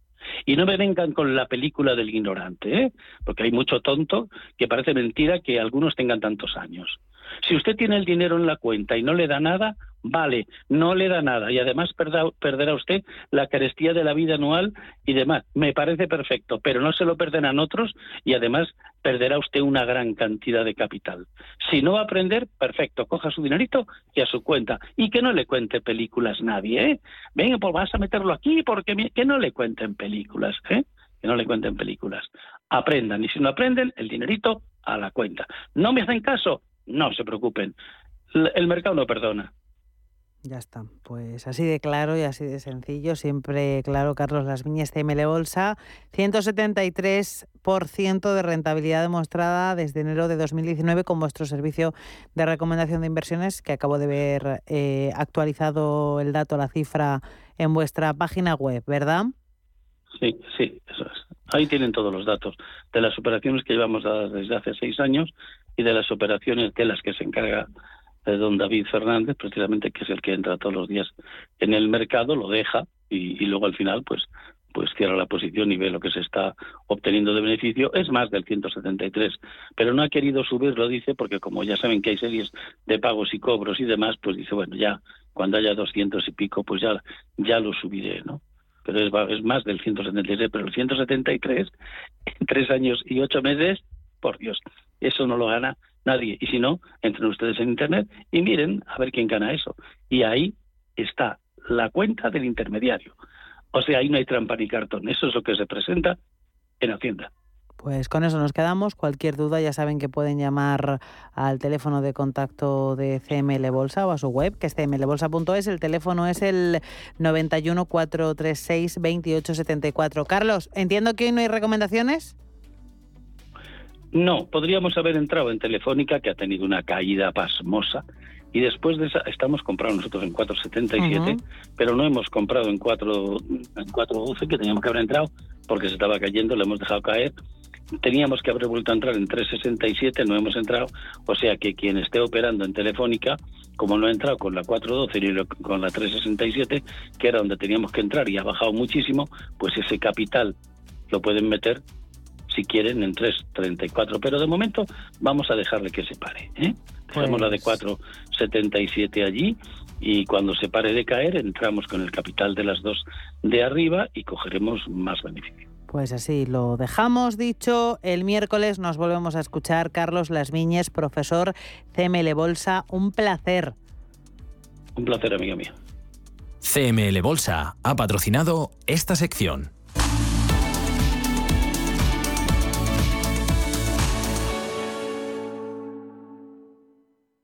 Y no me vengan con la película del ignorante, ¿eh? porque hay mucho tonto que parece mentira que algunos tengan tantos años. Si usted tiene el dinero en la cuenta y no le da nada, vale, no le da nada y además perderá usted la carestía de la vida anual y demás. Me parece perfecto, pero no se lo perderán otros y además perderá usted una gran cantidad de capital. Si no va a aprender, perfecto, coja su dinerito y a su cuenta. Y que no le cuente películas nadie, ¿eh? Venga, pues vas a meterlo aquí porque que no le cuenten películas, ¿eh? Que no le cuenten películas. Aprendan y si no aprenden, el dinerito a la cuenta. ¿No me hacen caso? No se preocupen. El mercado no perdona. Ya está. Pues así de claro y así de sencillo. Siempre claro, Carlos Las Viñas CML Bolsa. 173% de rentabilidad demostrada desde enero de 2019 con vuestro servicio de recomendación de inversiones, que acabo de ver eh, actualizado el dato, la cifra en vuestra página web, ¿verdad? Sí, sí, eso es. Ahí tienen todos los datos de las operaciones que llevamos dadas desde hace seis años y de las operaciones de las que se encarga de don David Fernández, precisamente que es el que entra todos los días en el mercado, lo deja y, luego al final pues pues cierra la posición y ve lo que se está obteniendo de beneficio, es más del 173, pero no ha querido subirlo, dice, porque como ya saben que hay series de pagos y cobros y demás, pues dice, bueno, ya cuando haya 200 y pico, pues ya, ya lo subiré, ¿no? Pero es, es más del 173, pero el 173 en tres años y ocho meses, por Dios, eso no lo gana nadie. Y si no, entren ustedes en Internet y miren a ver quién gana eso. Y ahí está la cuenta del intermediario. O sea, ahí no hay trampa ni cartón. Eso es lo que se presenta en Hacienda. Pues con eso nos quedamos. Cualquier duda ya saben que pueden llamar al teléfono de contacto de CML Bolsa o a su web, que es cmlbolsa.es. El teléfono es el 91 436 2874. Carlos, entiendo que hoy no hay recomendaciones. No, podríamos haber entrado en Telefónica, que ha tenido una caída pasmosa, y después de esa estamos comprando nosotros en 4.77, pero no hemos comprado en 4 en 4.12 que teníamos que haber entrado porque se estaba cayendo, lo hemos dejado caer. Teníamos que haber vuelto a entrar en 3.67, no hemos entrado, o sea que quien esté operando en Telefónica, como no ha entrado con la 4.12 ni con la 3.67, que era donde teníamos que entrar y ha bajado muchísimo, pues ese capital lo pueden meter si quieren, en 3.34. Pero de momento vamos a dejarle que se pare. ¿eh? Dejemos la de 4.77 pues allí y cuando se pare de caer entramos con el capital de las dos de arriba y cogeremos más beneficio. Pues así lo dejamos dicho. El miércoles nos volvemos a escuchar. Carlos Las Viñes, profesor CML Bolsa. Un placer. Un placer, amiga mía. CML Bolsa ha patrocinado esta sección.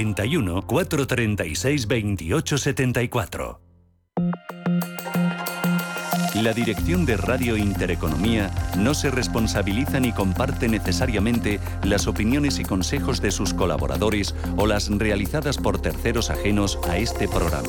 91 436 28 74. La dirección de Radio Intereconomía no se responsabiliza ni comparte necesariamente las opiniones y consejos de sus colaboradores o las realizadas por terceros ajenos a este programa.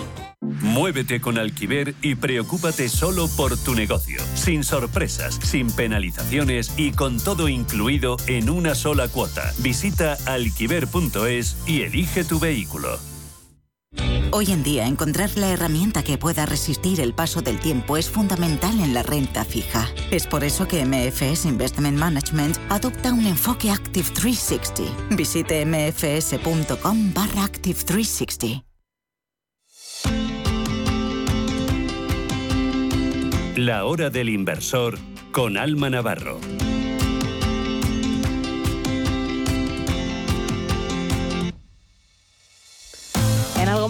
Muévete con Alquiver y preocúpate solo por tu negocio, sin sorpresas, sin penalizaciones y con todo incluido en una sola cuota. Visita alquiver.es y elige tu vehículo. Hoy en día, encontrar la herramienta que pueda resistir el paso del tiempo es fundamental en la renta fija. Es por eso que MFS Investment Management adopta un enfoque Active 360. Visite mfs.com barra Active 360. La hora del inversor con Alma Navarro.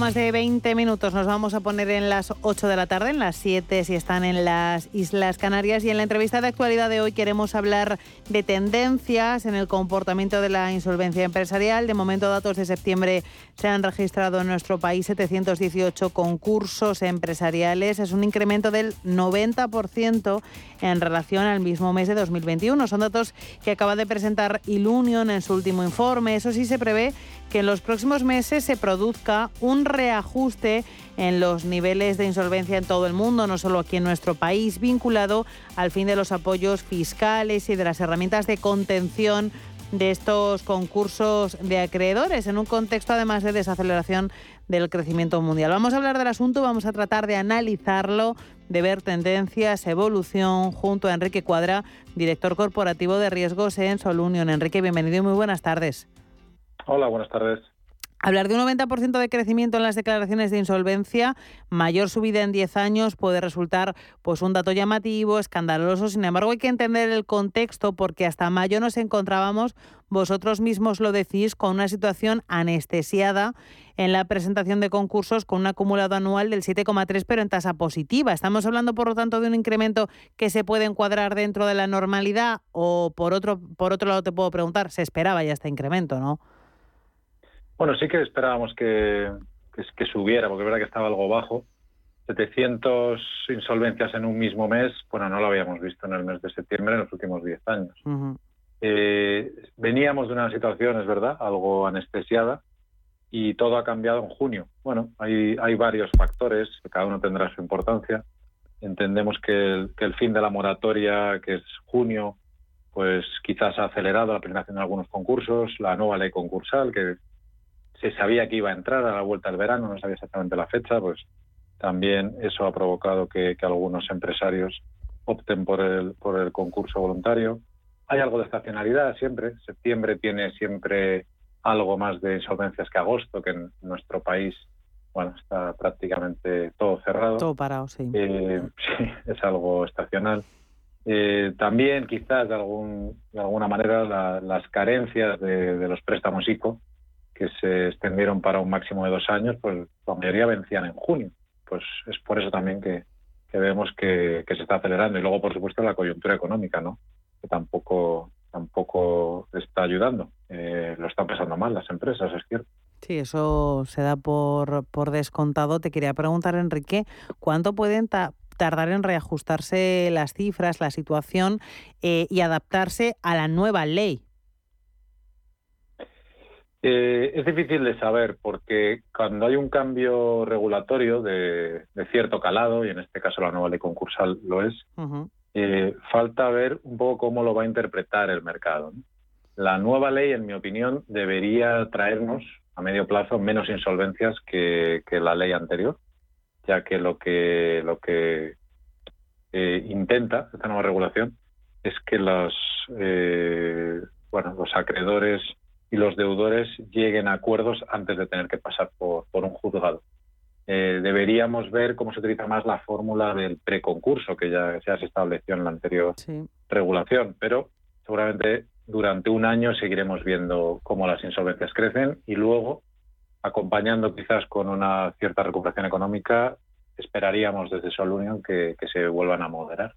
Más de 20 minutos nos vamos a poner en las 8 de la tarde, en las 7 si están en las Islas Canarias. Y en la entrevista de actualidad de hoy queremos hablar de tendencias en el comportamiento de la insolvencia empresarial. De momento, datos de septiembre se han registrado en nuestro país 718 concursos empresariales. Es un incremento del 90% en relación al mismo mes de 2021. Son datos que acaba de presentar Ilunion en su último informe. Eso sí se prevé que en los próximos meses se produzca un reajuste en los niveles de insolvencia en todo el mundo, no solo aquí en nuestro país, vinculado al fin de los apoyos fiscales y de las herramientas de contención de estos concursos de acreedores, en un contexto además de desaceleración del crecimiento mundial. Vamos a hablar del asunto, vamos a tratar de analizarlo, de ver tendencias, evolución, junto a Enrique Cuadra, director corporativo de riesgos en Solunion. Enrique, bienvenido y muy buenas tardes. Hola, buenas tardes. Hablar de un 90% de crecimiento en las declaraciones de insolvencia, mayor subida en 10 años, puede resultar pues un dato llamativo, escandaloso. Sin embargo, hay que entender el contexto porque hasta mayo nos encontrábamos, vosotros mismos lo decís, con una situación anestesiada en la presentación de concursos con un acumulado anual del 7,3 pero en tasa positiva. Estamos hablando, por lo tanto, de un incremento que se puede encuadrar dentro de la normalidad o por otro por otro lado te puedo preguntar, se esperaba ya este incremento, ¿no? Bueno, sí que esperábamos que, que, subiera, porque es verdad que estaba algo bajo. 700 insolvencias en un mismo mes, bueno, no lo habíamos visto en el mes de septiembre en los últimos 10 años. Eh, veníamos de una situación, es verdad, algo anestesiada y todo ha cambiado en junio. Bueno, hay, hay varios factores, cada uno tendrá su importancia. Entendemos que el, que el fin de la moratoria, que es junio, pues quizás ha acelerado la presentación de algunos concursos, la nueva ley concursal, que se sabía que iba a entrar a la vuelta del verano, no sabía exactamente la fecha, pues también eso ha provocado que, algunos empresarios opten por el, por el concurso voluntario. Hay algo de estacionalidad siempre. Septiembre tiene siempre algo más de insolvencias que agosto, que en nuestro país bueno está prácticamente todo cerrado. Todo parado, sí. Eh, sí, es algo estacional. Eh, también quizás de, algún, de alguna manera las carencias de, de los préstamos ICO que se extendieron para un máximo de dos años, pues la mayoría vencían en junio. Pues es por eso también que, vemos que, se está acelerando. Y luego, por supuesto, la coyuntura económica, ¿no? Que tampoco, tampoco está ayudando. Eh, lo están pasando mal las empresas, es cierto. Sí, eso se da por, por descontado. Te quería preguntar, Enrique, ¿cuánto pueden tardar en reajustarse las cifras, la situación eh, y adaptarse a la nueva ley? Eh, es difícil de saber porque cuando hay un cambio regulatorio de, cierto calado, y en este caso la nueva ley concursal lo es, eh, falta ver un poco cómo lo va a interpretar el mercado. La nueva ley, en mi opinión, debería traernos a medio plazo menos insolvencias que, la ley anterior, ya que lo que, lo que eh, intenta esta nueva regulación es que los, bueno, los acreedores y los deudores lleguen a acuerdos antes de tener que pasar por, un juzgado. Eh, deberíamos ver cómo se utiliza más la fórmula del preconcurso que ya, se estableció en la anterior regulación, pero seguramente durante un año seguiremos viendo cómo las insolvencias crecen y luego, acompañando quizás con una cierta recuperación económica, esperaríamos desde Solunion que se vuelvan a moderar.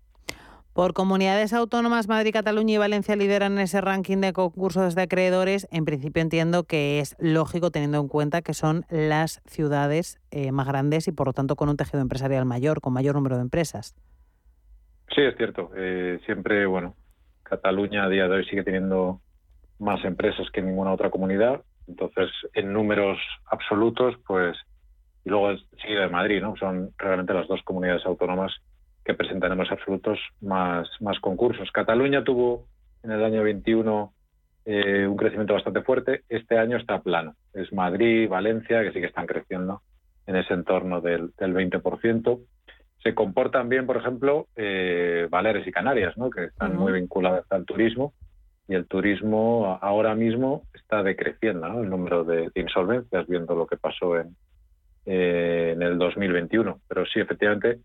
Por comunidades autónomas, Madrid, Cataluña y Valencia lideran ese ranking de concursos de acreedores. En principio entiendo que es lógico teniendo en cuenta que son las ciudades eh, más grandes y por lo tanto con un tejido empresarial mayor, con mayor número de empresas. Sí, es cierto. Eh, siempre, bueno, Cataluña a día de hoy sigue teniendo más empresas que ninguna otra comunidad. Entonces, en números absolutos, pues, y luego sigue Madrid, ¿no? Son realmente las dos comunidades autónomas que presentaremos absolutos más, más concursos. Cataluña tuvo en el año 21 eh, un crecimiento bastante fuerte. Este año está plano. Es Madrid, Valencia, que sí que están creciendo. en ese entorno del, del 20%. Se comportan bien, por ejemplo, eh, Baleares y Canarias, ¿no? que están muy vinculadas al turismo y el turismo ahora mismo está decreciendo ¿no? el número de, insolvencias, viendo lo que pasó en, eh, en el 2021. Pero sí, efectivamente,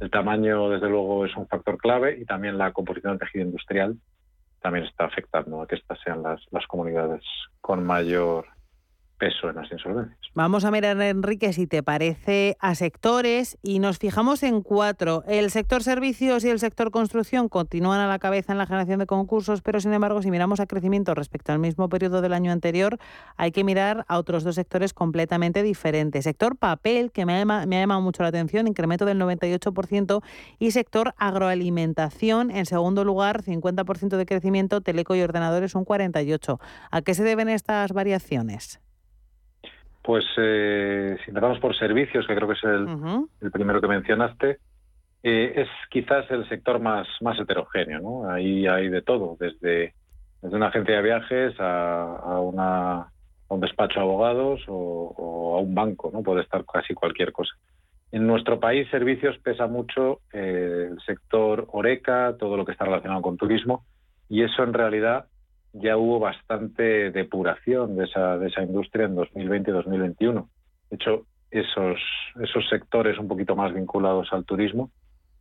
el tamaño, desde luego, es un factor clave y también la composición del tejido industrial también está afectando a que estas sean las, las comunidades con mayor peso en las insolvencias. Vamos a mirar, Enrique, si te parece, a sectores y nos fijamos en cuatro. El sector servicios y el sector construcción continúan a la cabeza en la generación de concursos, pero sin embargo, si miramos a crecimiento respecto al mismo periodo del año anterior, hay que mirar a otros dos sectores completamente diferentes. Sector papel, que me ha, me ha llamado mucho la atención, incremento del 98%, y sector agroalimentación, en segundo lugar, 50% de crecimiento, teleco y ordenadores un 48%. ¿A qué se deben estas variaciones? Pues eh, si empezamos por servicios, que creo que es el, primero que mencionaste, eh, es quizás el sector más, más heterogéneo. ¿no? Ahí hay de todo, desde, desde una agencia de viajes a, una, un despacho de abogados o, a un banco, ¿no? puede estar casi cualquier cosa. En nuestro país, servicios pesa mucho eh, el sector Oreca, todo lo que está relacionado con turismo, y eso en realidad ya hubo bastante depuración de esa, de esa industria en 2020 y 2021. De hecho, esos, esos sectores un poquito más vinculados al turismo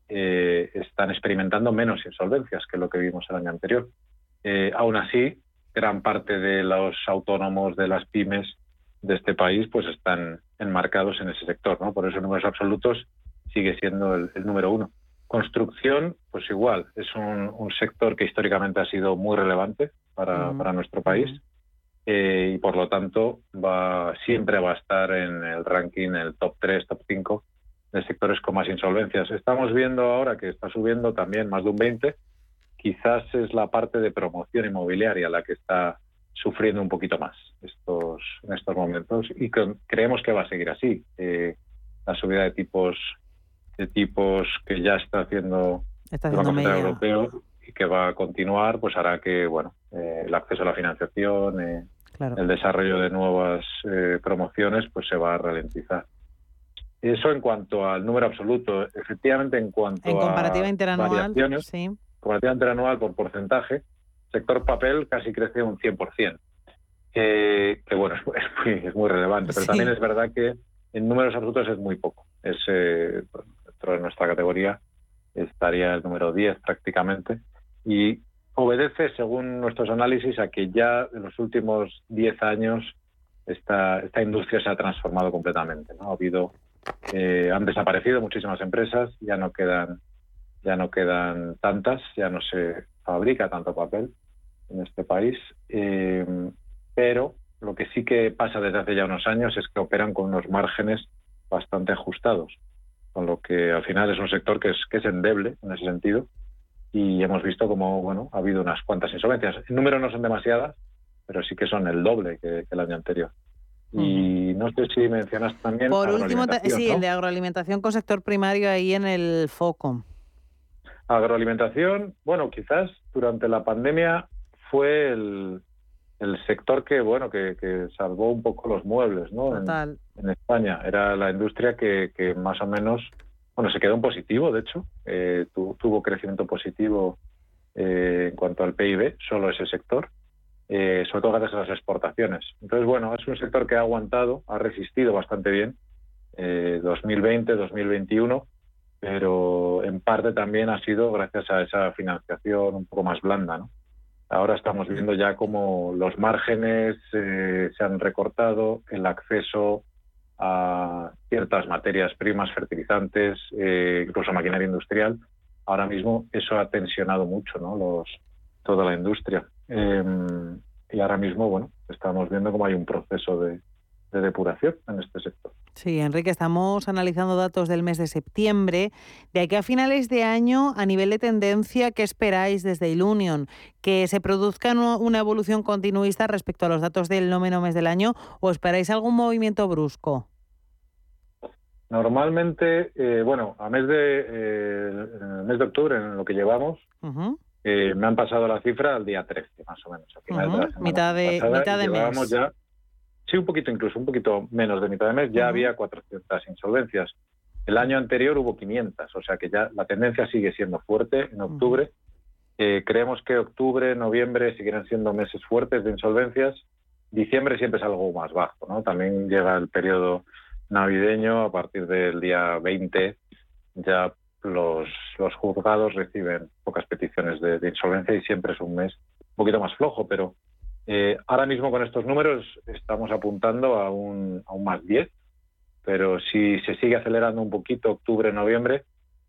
eh, están experimentando menos insolvencias que lo que vimos el año anterior. Eh, aún así, gran parte de los autónomos de las pymes de este país pues están enmarcados en ese sector. ¿no? Por eso, en números absolutos, sigue siendo el, número uno. Construcción, pues igual, es un, sector que históricamente ha sido muy relevante para, para nuestro país eh, y por lo tanto va siempre va a estar en el ranking, el top 3, top 5 de sectores con más insolvencias. Estamos viendo ahora que está subiendo también más de un 20, quizás es la parte de promoción inmobiliaria la que está sufriendo un poquito más estos, en estos momentos y creemos que va a seguir así. Eh, la subida de tipos de tipos que ya está haciendo, está el Banco Central Europeo y que va a continuar, pues hará que bueno eh, el acceso a la financiación, eh, el desarrollo de nuevas eh, promociones, pues se va a ralentizar. Eso en cuanto al número absoluto. Efectivamente, en cuanto en comparativa interanual, sí. comparativa interanual por porcentaje, sector papel casi crece un 100%. que bueno, es, muy, es muy relevante, pero también es verdad que en números absolutos es muy poco. Es, dentro de nuestra categoría estaría el número 10 prácticamente y obedece, según nuestros análisis, a que ya en los últimos 10 años esta, esta industria se ha transformado completamente. ¿no? Ha habido, eh, han desaparecido muchísimas empresas, ya no quedan ya no quedan tantas, ya no se fabrica tanto papel en este país, eh, pero lo que sí que pasa desde hace ya unos años es que operan con unos márgenes bastante ajustados, con lo que al final es un sector que es, que es endeble en ese sentido y hemos visto como bueno ha habido unas cuantas insolvencias. El número no son demasiadas, pero sí que son el doble que, el año anterior. Y no sé si mencionas también. Por último, sí, el de agroalimentación con sector primario ahí en el foco. Agroalimentación, bueno, quizás durante la pandemia fue el, el sector que bueno que, que, salvó un poco los muebles, ¿no? En, en, España era la industria que, que más o menos bueno, se quedó en positivo, de hecho, eh, tuvo crecimiento positivo eh, en cuanto al PIB, solo ese sector, eh, sobre todo gracias a las exportaciones. Entonces, bueno, es un sector que ha aguantado, ha resistido bastante bien 2020, 2021, pero en parte también ha sido gracias a esa financiación un poco más blanda, ¿no? Ahora estamos viendo ya cómo los márgenes se han recortado, el acceso a ciertas materias primas, fertilizantes, eh, incluso maquinaria industrial. Ahora mismo eso ha tensionado mucho ¿no? Los, toda la industria. Em, y ahora mismo, bueno, estamos viendo cómo hay un proceso de, de depuración en este sector. Sí, Enrique, estamos analizando datos del mes de septiembre. De aquí a finales de año, a nivel de tendencia, ¿qué esperáis desde Ilunion? ¿Que se produzca una evolución continuista respecto a los datos del noveno mes del año o esperáis algún movimiento brusco? Normalmente, eh, bueno, a mes de, eh, el mes de octubre, en lo que llevamos, eh, me han pasado la cifra al día 13, más o menos. mitad de, mitad de mes. Ya, sí, un poquito incluso, un poquito menos de mitad de mes, ya había 400 insolvencias. El año anterior hubo 500, o sea que ya la tendencia sigue siendo fuerte en octubre. Eh, creemos que octubre, noviembre seguirán siendo meses fuertes de insolvencias. Diciembre siempre es algo más bajo, ¿no? También llega el periodo navideño, a partir del día 20 ya los, los juzgados reciben pocas peticiones de, insolvencia y siempre es un mes un poquito más flojo, pero eh, ahora mismo con estos números estamos apuntando a un, a un más 10, pero si se sigue acelerando un poquito octubre, noviembre,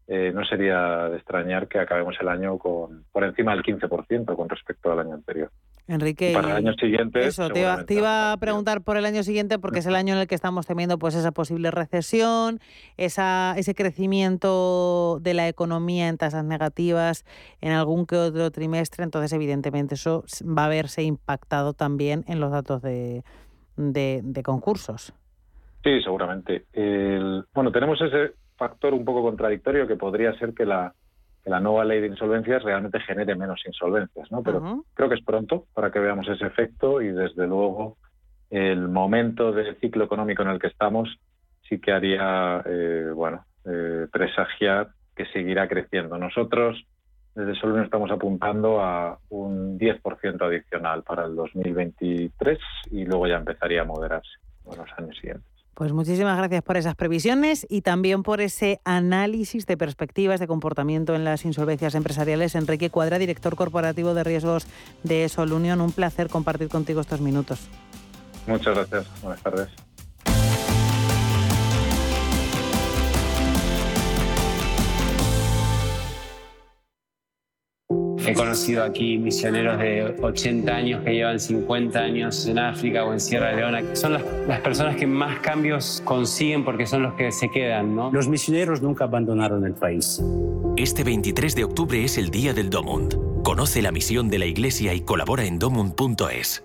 eh, no sería de extrañar que acabemos el año con por encima del 15% con respecto al año anterior. Enrique, para el año siguiente. Eso, te iba, a preguntar por el año siguiente porque es el año en el que estamos temiendo pues esa posible recesión, esa, ese crecimiento de la economía en tasas negativas en algún que otro trimestre. Entonces, evidentemente, eso va a verse impactado también en los datos de, de, concursos. Sí, seguramente. bueno, tenemos ese factor un poco contradictorio que podría ser que la que la nueva ley de insolvencias realmente genere menos insolvencias, ¿no? Pero creo que es pronto para que veamos ese efecto y desde luego el momento del ciclo económico en el que estamos sí que haría, eh, bueno, eh, presagiar que seguirá creciendo. Nosotros desde Solven estamos apuntando a un 10% adicional para el 2023 y luego ya empezaría a moderarse en los años siguientes. Pues muchísimas gracias por esas previsiones y también por ese análisis de perspectivas de comportamiento en las insolvencias empresariales. Enrique Cuadra, director corporativo de riesgos de Sol Unión. Un placer compartir contigo estos minutos. Muchas gracias. Buenas tardes. He conocido aquí misioneros de 80 años que llevan 50 años en África o en Sierra Leona, que son las, personas que más cambios consiguen porque son los que se quedan, ¿no? Los misioneros nunca abandonaron el país. Este 23 de octubre es el Día del Domund. Conoce la misión de la Iglesia y colabora en domund.es.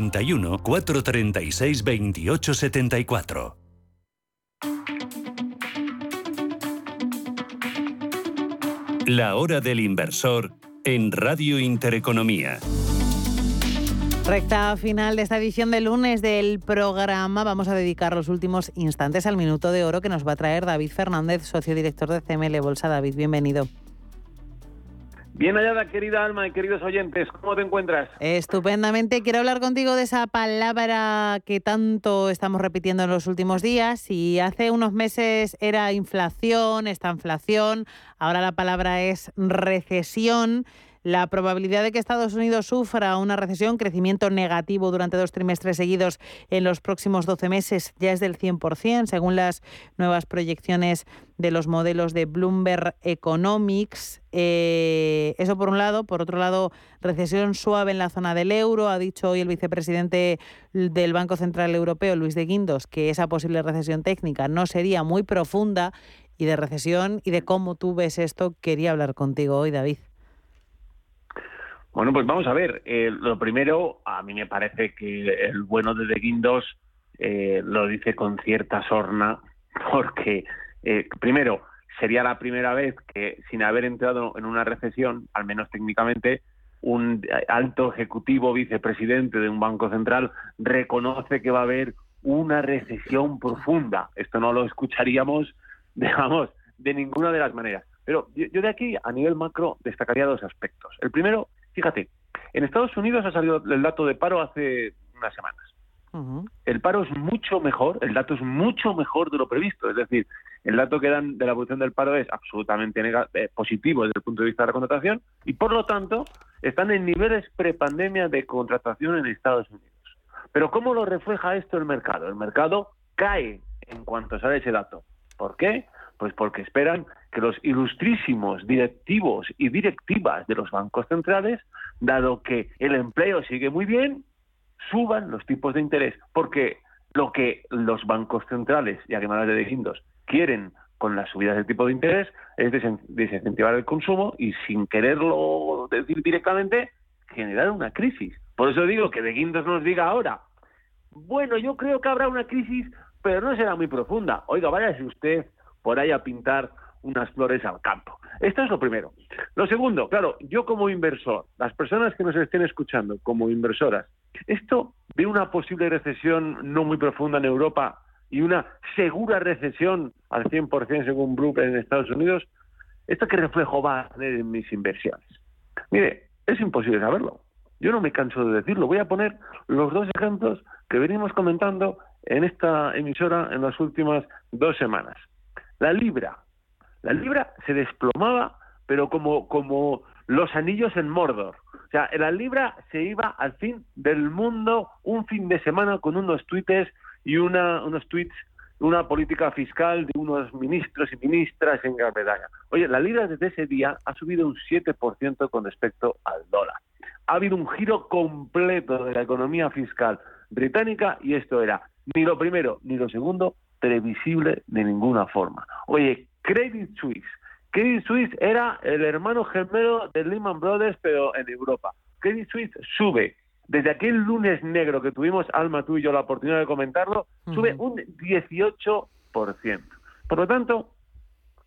91 436 28 74. La hora del inversor en Radio Intereconomía. Recta final de esta edición de lunes del programa. Vamos a dedicar los últimos instantes al minuto de oro que nos va a traer David Fernández, socio director de CML Bolsa. David, bienvenido. Bien hallada, querida Alma y queridos oyentes, ¿cómo te encuentras? Estupendamente. Quiero hablar contigo de esa palabra que tanto estamos repitiendo en los últimos días. Y hace unos meses era inflación, esta inflación, ahora la palabra es recesión. La probabilidad de que Estados Unidos sufra una recesión, crecimiento negativo durante dos trimestres seguidos en los próximos 12 meses, ya es del 100%, según las nuevas proyecciones de los modelos de Bloomberg Economics. Eh, eso por un lado. Por otro lado, recesión suave en la zona del euro. Ha dicho hoy el vicepresidente del Banco Central Europeo, Luis de Guindos, que esa posible recesión técnica no sería muy profunda. Y de recesión y de cómo tú ves esto, quería hablar contigo hoy, David. Bueno, pues vamos a ver. Eh, lo primero, a mí me parece que el bueno de De Guindos eh, lo dice con cierta sorna, porque, eh, primero, sería la primera vez que, sin haber entrado en una recesión, al menos técnicamente, un alto ejecutivo vicepresidente de un banco central reconoce que va a haber una recesión profunda. Esto no lo escucharíamos, digamos, de ninguna de las maneras. Pero yo de aquí, a nivel macro, destacaría dos aspectos. El primero Fíjate, en Estados Unidos ha salido el dato de paro hace unas semanas. El paro es mucho mejor, el dato es mucho mejor de lo previsto. Es decir, el dato que dan de la evolución del paro es absolutamente eh, positivo desde el punto de vista de la contratación y, por lo tanto, están en niveles prepandemia de contratación en Estados Unidos. Pero ¿cómo lo refleja esto el mercado? El mercado cae en cuanto sale ese dato. ¿Por qué? Pues porque esperan que los ilustrísimos directivos y directivas de los bancos centrales, dado que el empleo sigue muy bien, suban los tipos de interés, porque lo que los bancos centrales, y además de distintos, quieren con las subidas del tipo de interés es desincentivar el consumo y sin quererlo decir directamente, generar una crisis. Por eso digo que de Guindos nos diga ahora, bueno, yo creo que habrá una crisis, pero no será muy profunda. Oiga, váyase usted por ahí a pintar unas flores al campo. Esto es lo primero. Lo segundo, claro, yo como inversor, las personas que nos estén escuchando como inversoras, esto de una posible recesión no muy profunda en Europa y una segura recesión al 100% según Brook en Estados Unidos, ¿esto qué reflejo va a tener en mis inversiones? Mire, es imposible saberlo. Yo no me canso de decirlo. Voy a poner los dos ejemplos que venimos comentando en esta emisora en las últimas dos semanas. La libra. La libra se desplomaba, pero como, como los anillos en Mordor. O sea, la libra se iba al fin del mundo un fin de semana con unos tweets y una, unos tweets, una política fiscal de unos ministros y ministras en Gran Bretaña. Oye, la libra desde ese día ha subido un 7% con respecto al dólar. Ha habido un giro completo de la economía fiscal británica y esto era ni lo primero ni lo segundo previsible de ninguna forma. Oye, Credit Suisse. Credit Suisse era el hermano gemelo de Lehman Brothers, pero en Europa. Credit Suisse sube. Desde aquel lunes negro que tuvimos, Alma, tú y yo, la oportunidad de comentarlo, sube un 18%. Por lo tanto,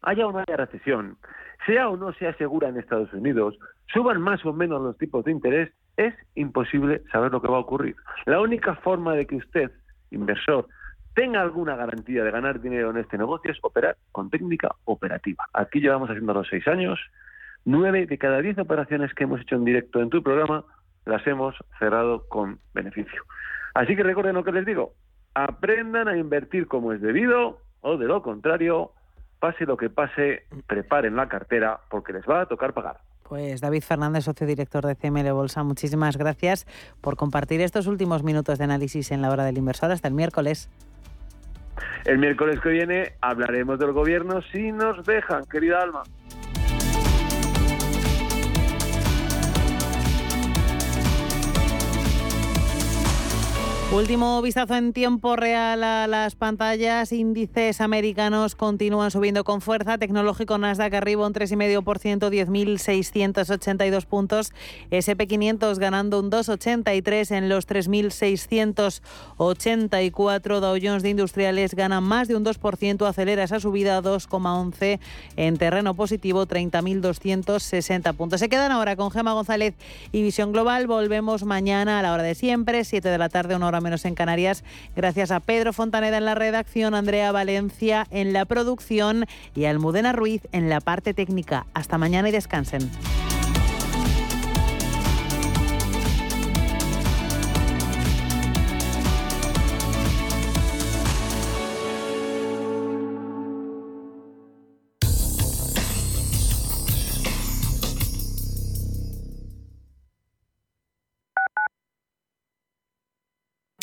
haya o no haya recesión, sea o no sea segura en Estados Unidos, suban más o menos los tipos de interés, es imposible saber lo que va a ocurrir. La única forma de que usted, inversor, tenga alguna garantía de ganar dinero en este negocio es operar con técnica operativa. Aquí llevamos haciendo los seis años. Nueve de cada diez operaciones que hemos hecho en directo en tu programa las hemos cerrado con beneficio. Así que recuerden lo que les digo. Aprendan a invertir como es debido o de lo contrario, pase lo que pase, preparen la cartera porque les va a tocar pagar. Pues David Fernández, socio director de CML Bolsa, muchísimas gracias por compartir estos últimos minutos de análisis en la hora del inversor. Hasta el miércoles. El miércoles que viene hablaremos del gobierno si nos dejan, querida Alma. Último vistazo en tiempo real a las pantallas. Índices americanos continúan subiendo con fuerza. Tecnológico Nasdaq arriba un 3,5%, 10.682 puntos. SP500 ganando un 2,83 en los 3.684. Dow Jones de Industriales gana más de un 2%, acelera esa subida a 2,11 en terreno positivo, 30.260 puntos. Se quedan ahora con Gema González y Visión Global. Volvemos mañana a la hora de siempre, 7 de la tarde, una hora menos en Canarias. Gracias a Pedro Fontaneda en la redacción, Andrea Valencia en la producción y a Almudena Ruiz en la parte técnica. Hasta mañana y descansen.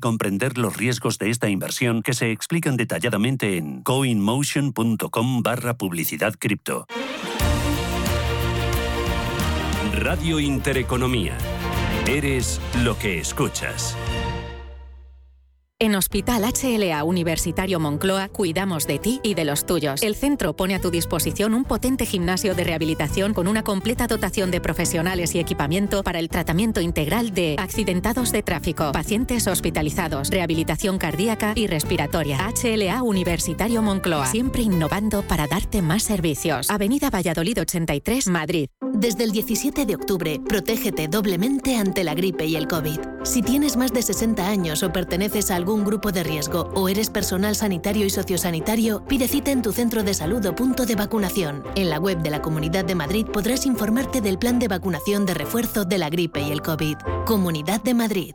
comprender los riesgos de esta inversión que se explican detalladamente en coinmotion.com barra publicidad cripto. Radio Intereconomía. Eres lo que escuchas. En Hospital HLA Universitario Moncloa cuidamos de ti y de los tuyos. El centro pone a tu disposición un potente gimnasio de rehabilitación con una completa dotación de profesionales y equipamiento para el tratamiento integral de accidentados de tráfico, pacientes hospitalizados, rehabilitación cardíaca y respiratoria. HLA Universitario Moncloa, siempre innovando para darte más servicios. Avenida Valladolid 83, Madrid. Desde el 17 de octubre, protégete doblemente ante la gripe y el COVID. Si tienes más de 60 años o perteneces a algún un grupo de riesgo o eres personal sanitario y sociosanitario, pide cita en tu centro de salud o punto de vacunación. En la web de la Comunidad de Madrid podrás informarte del plan de vacunación de refuerzo de la gripe y el COVID. Comunidad de Madrid.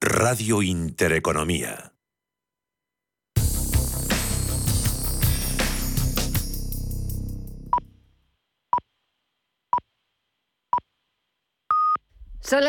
Radio Intereconomía. Son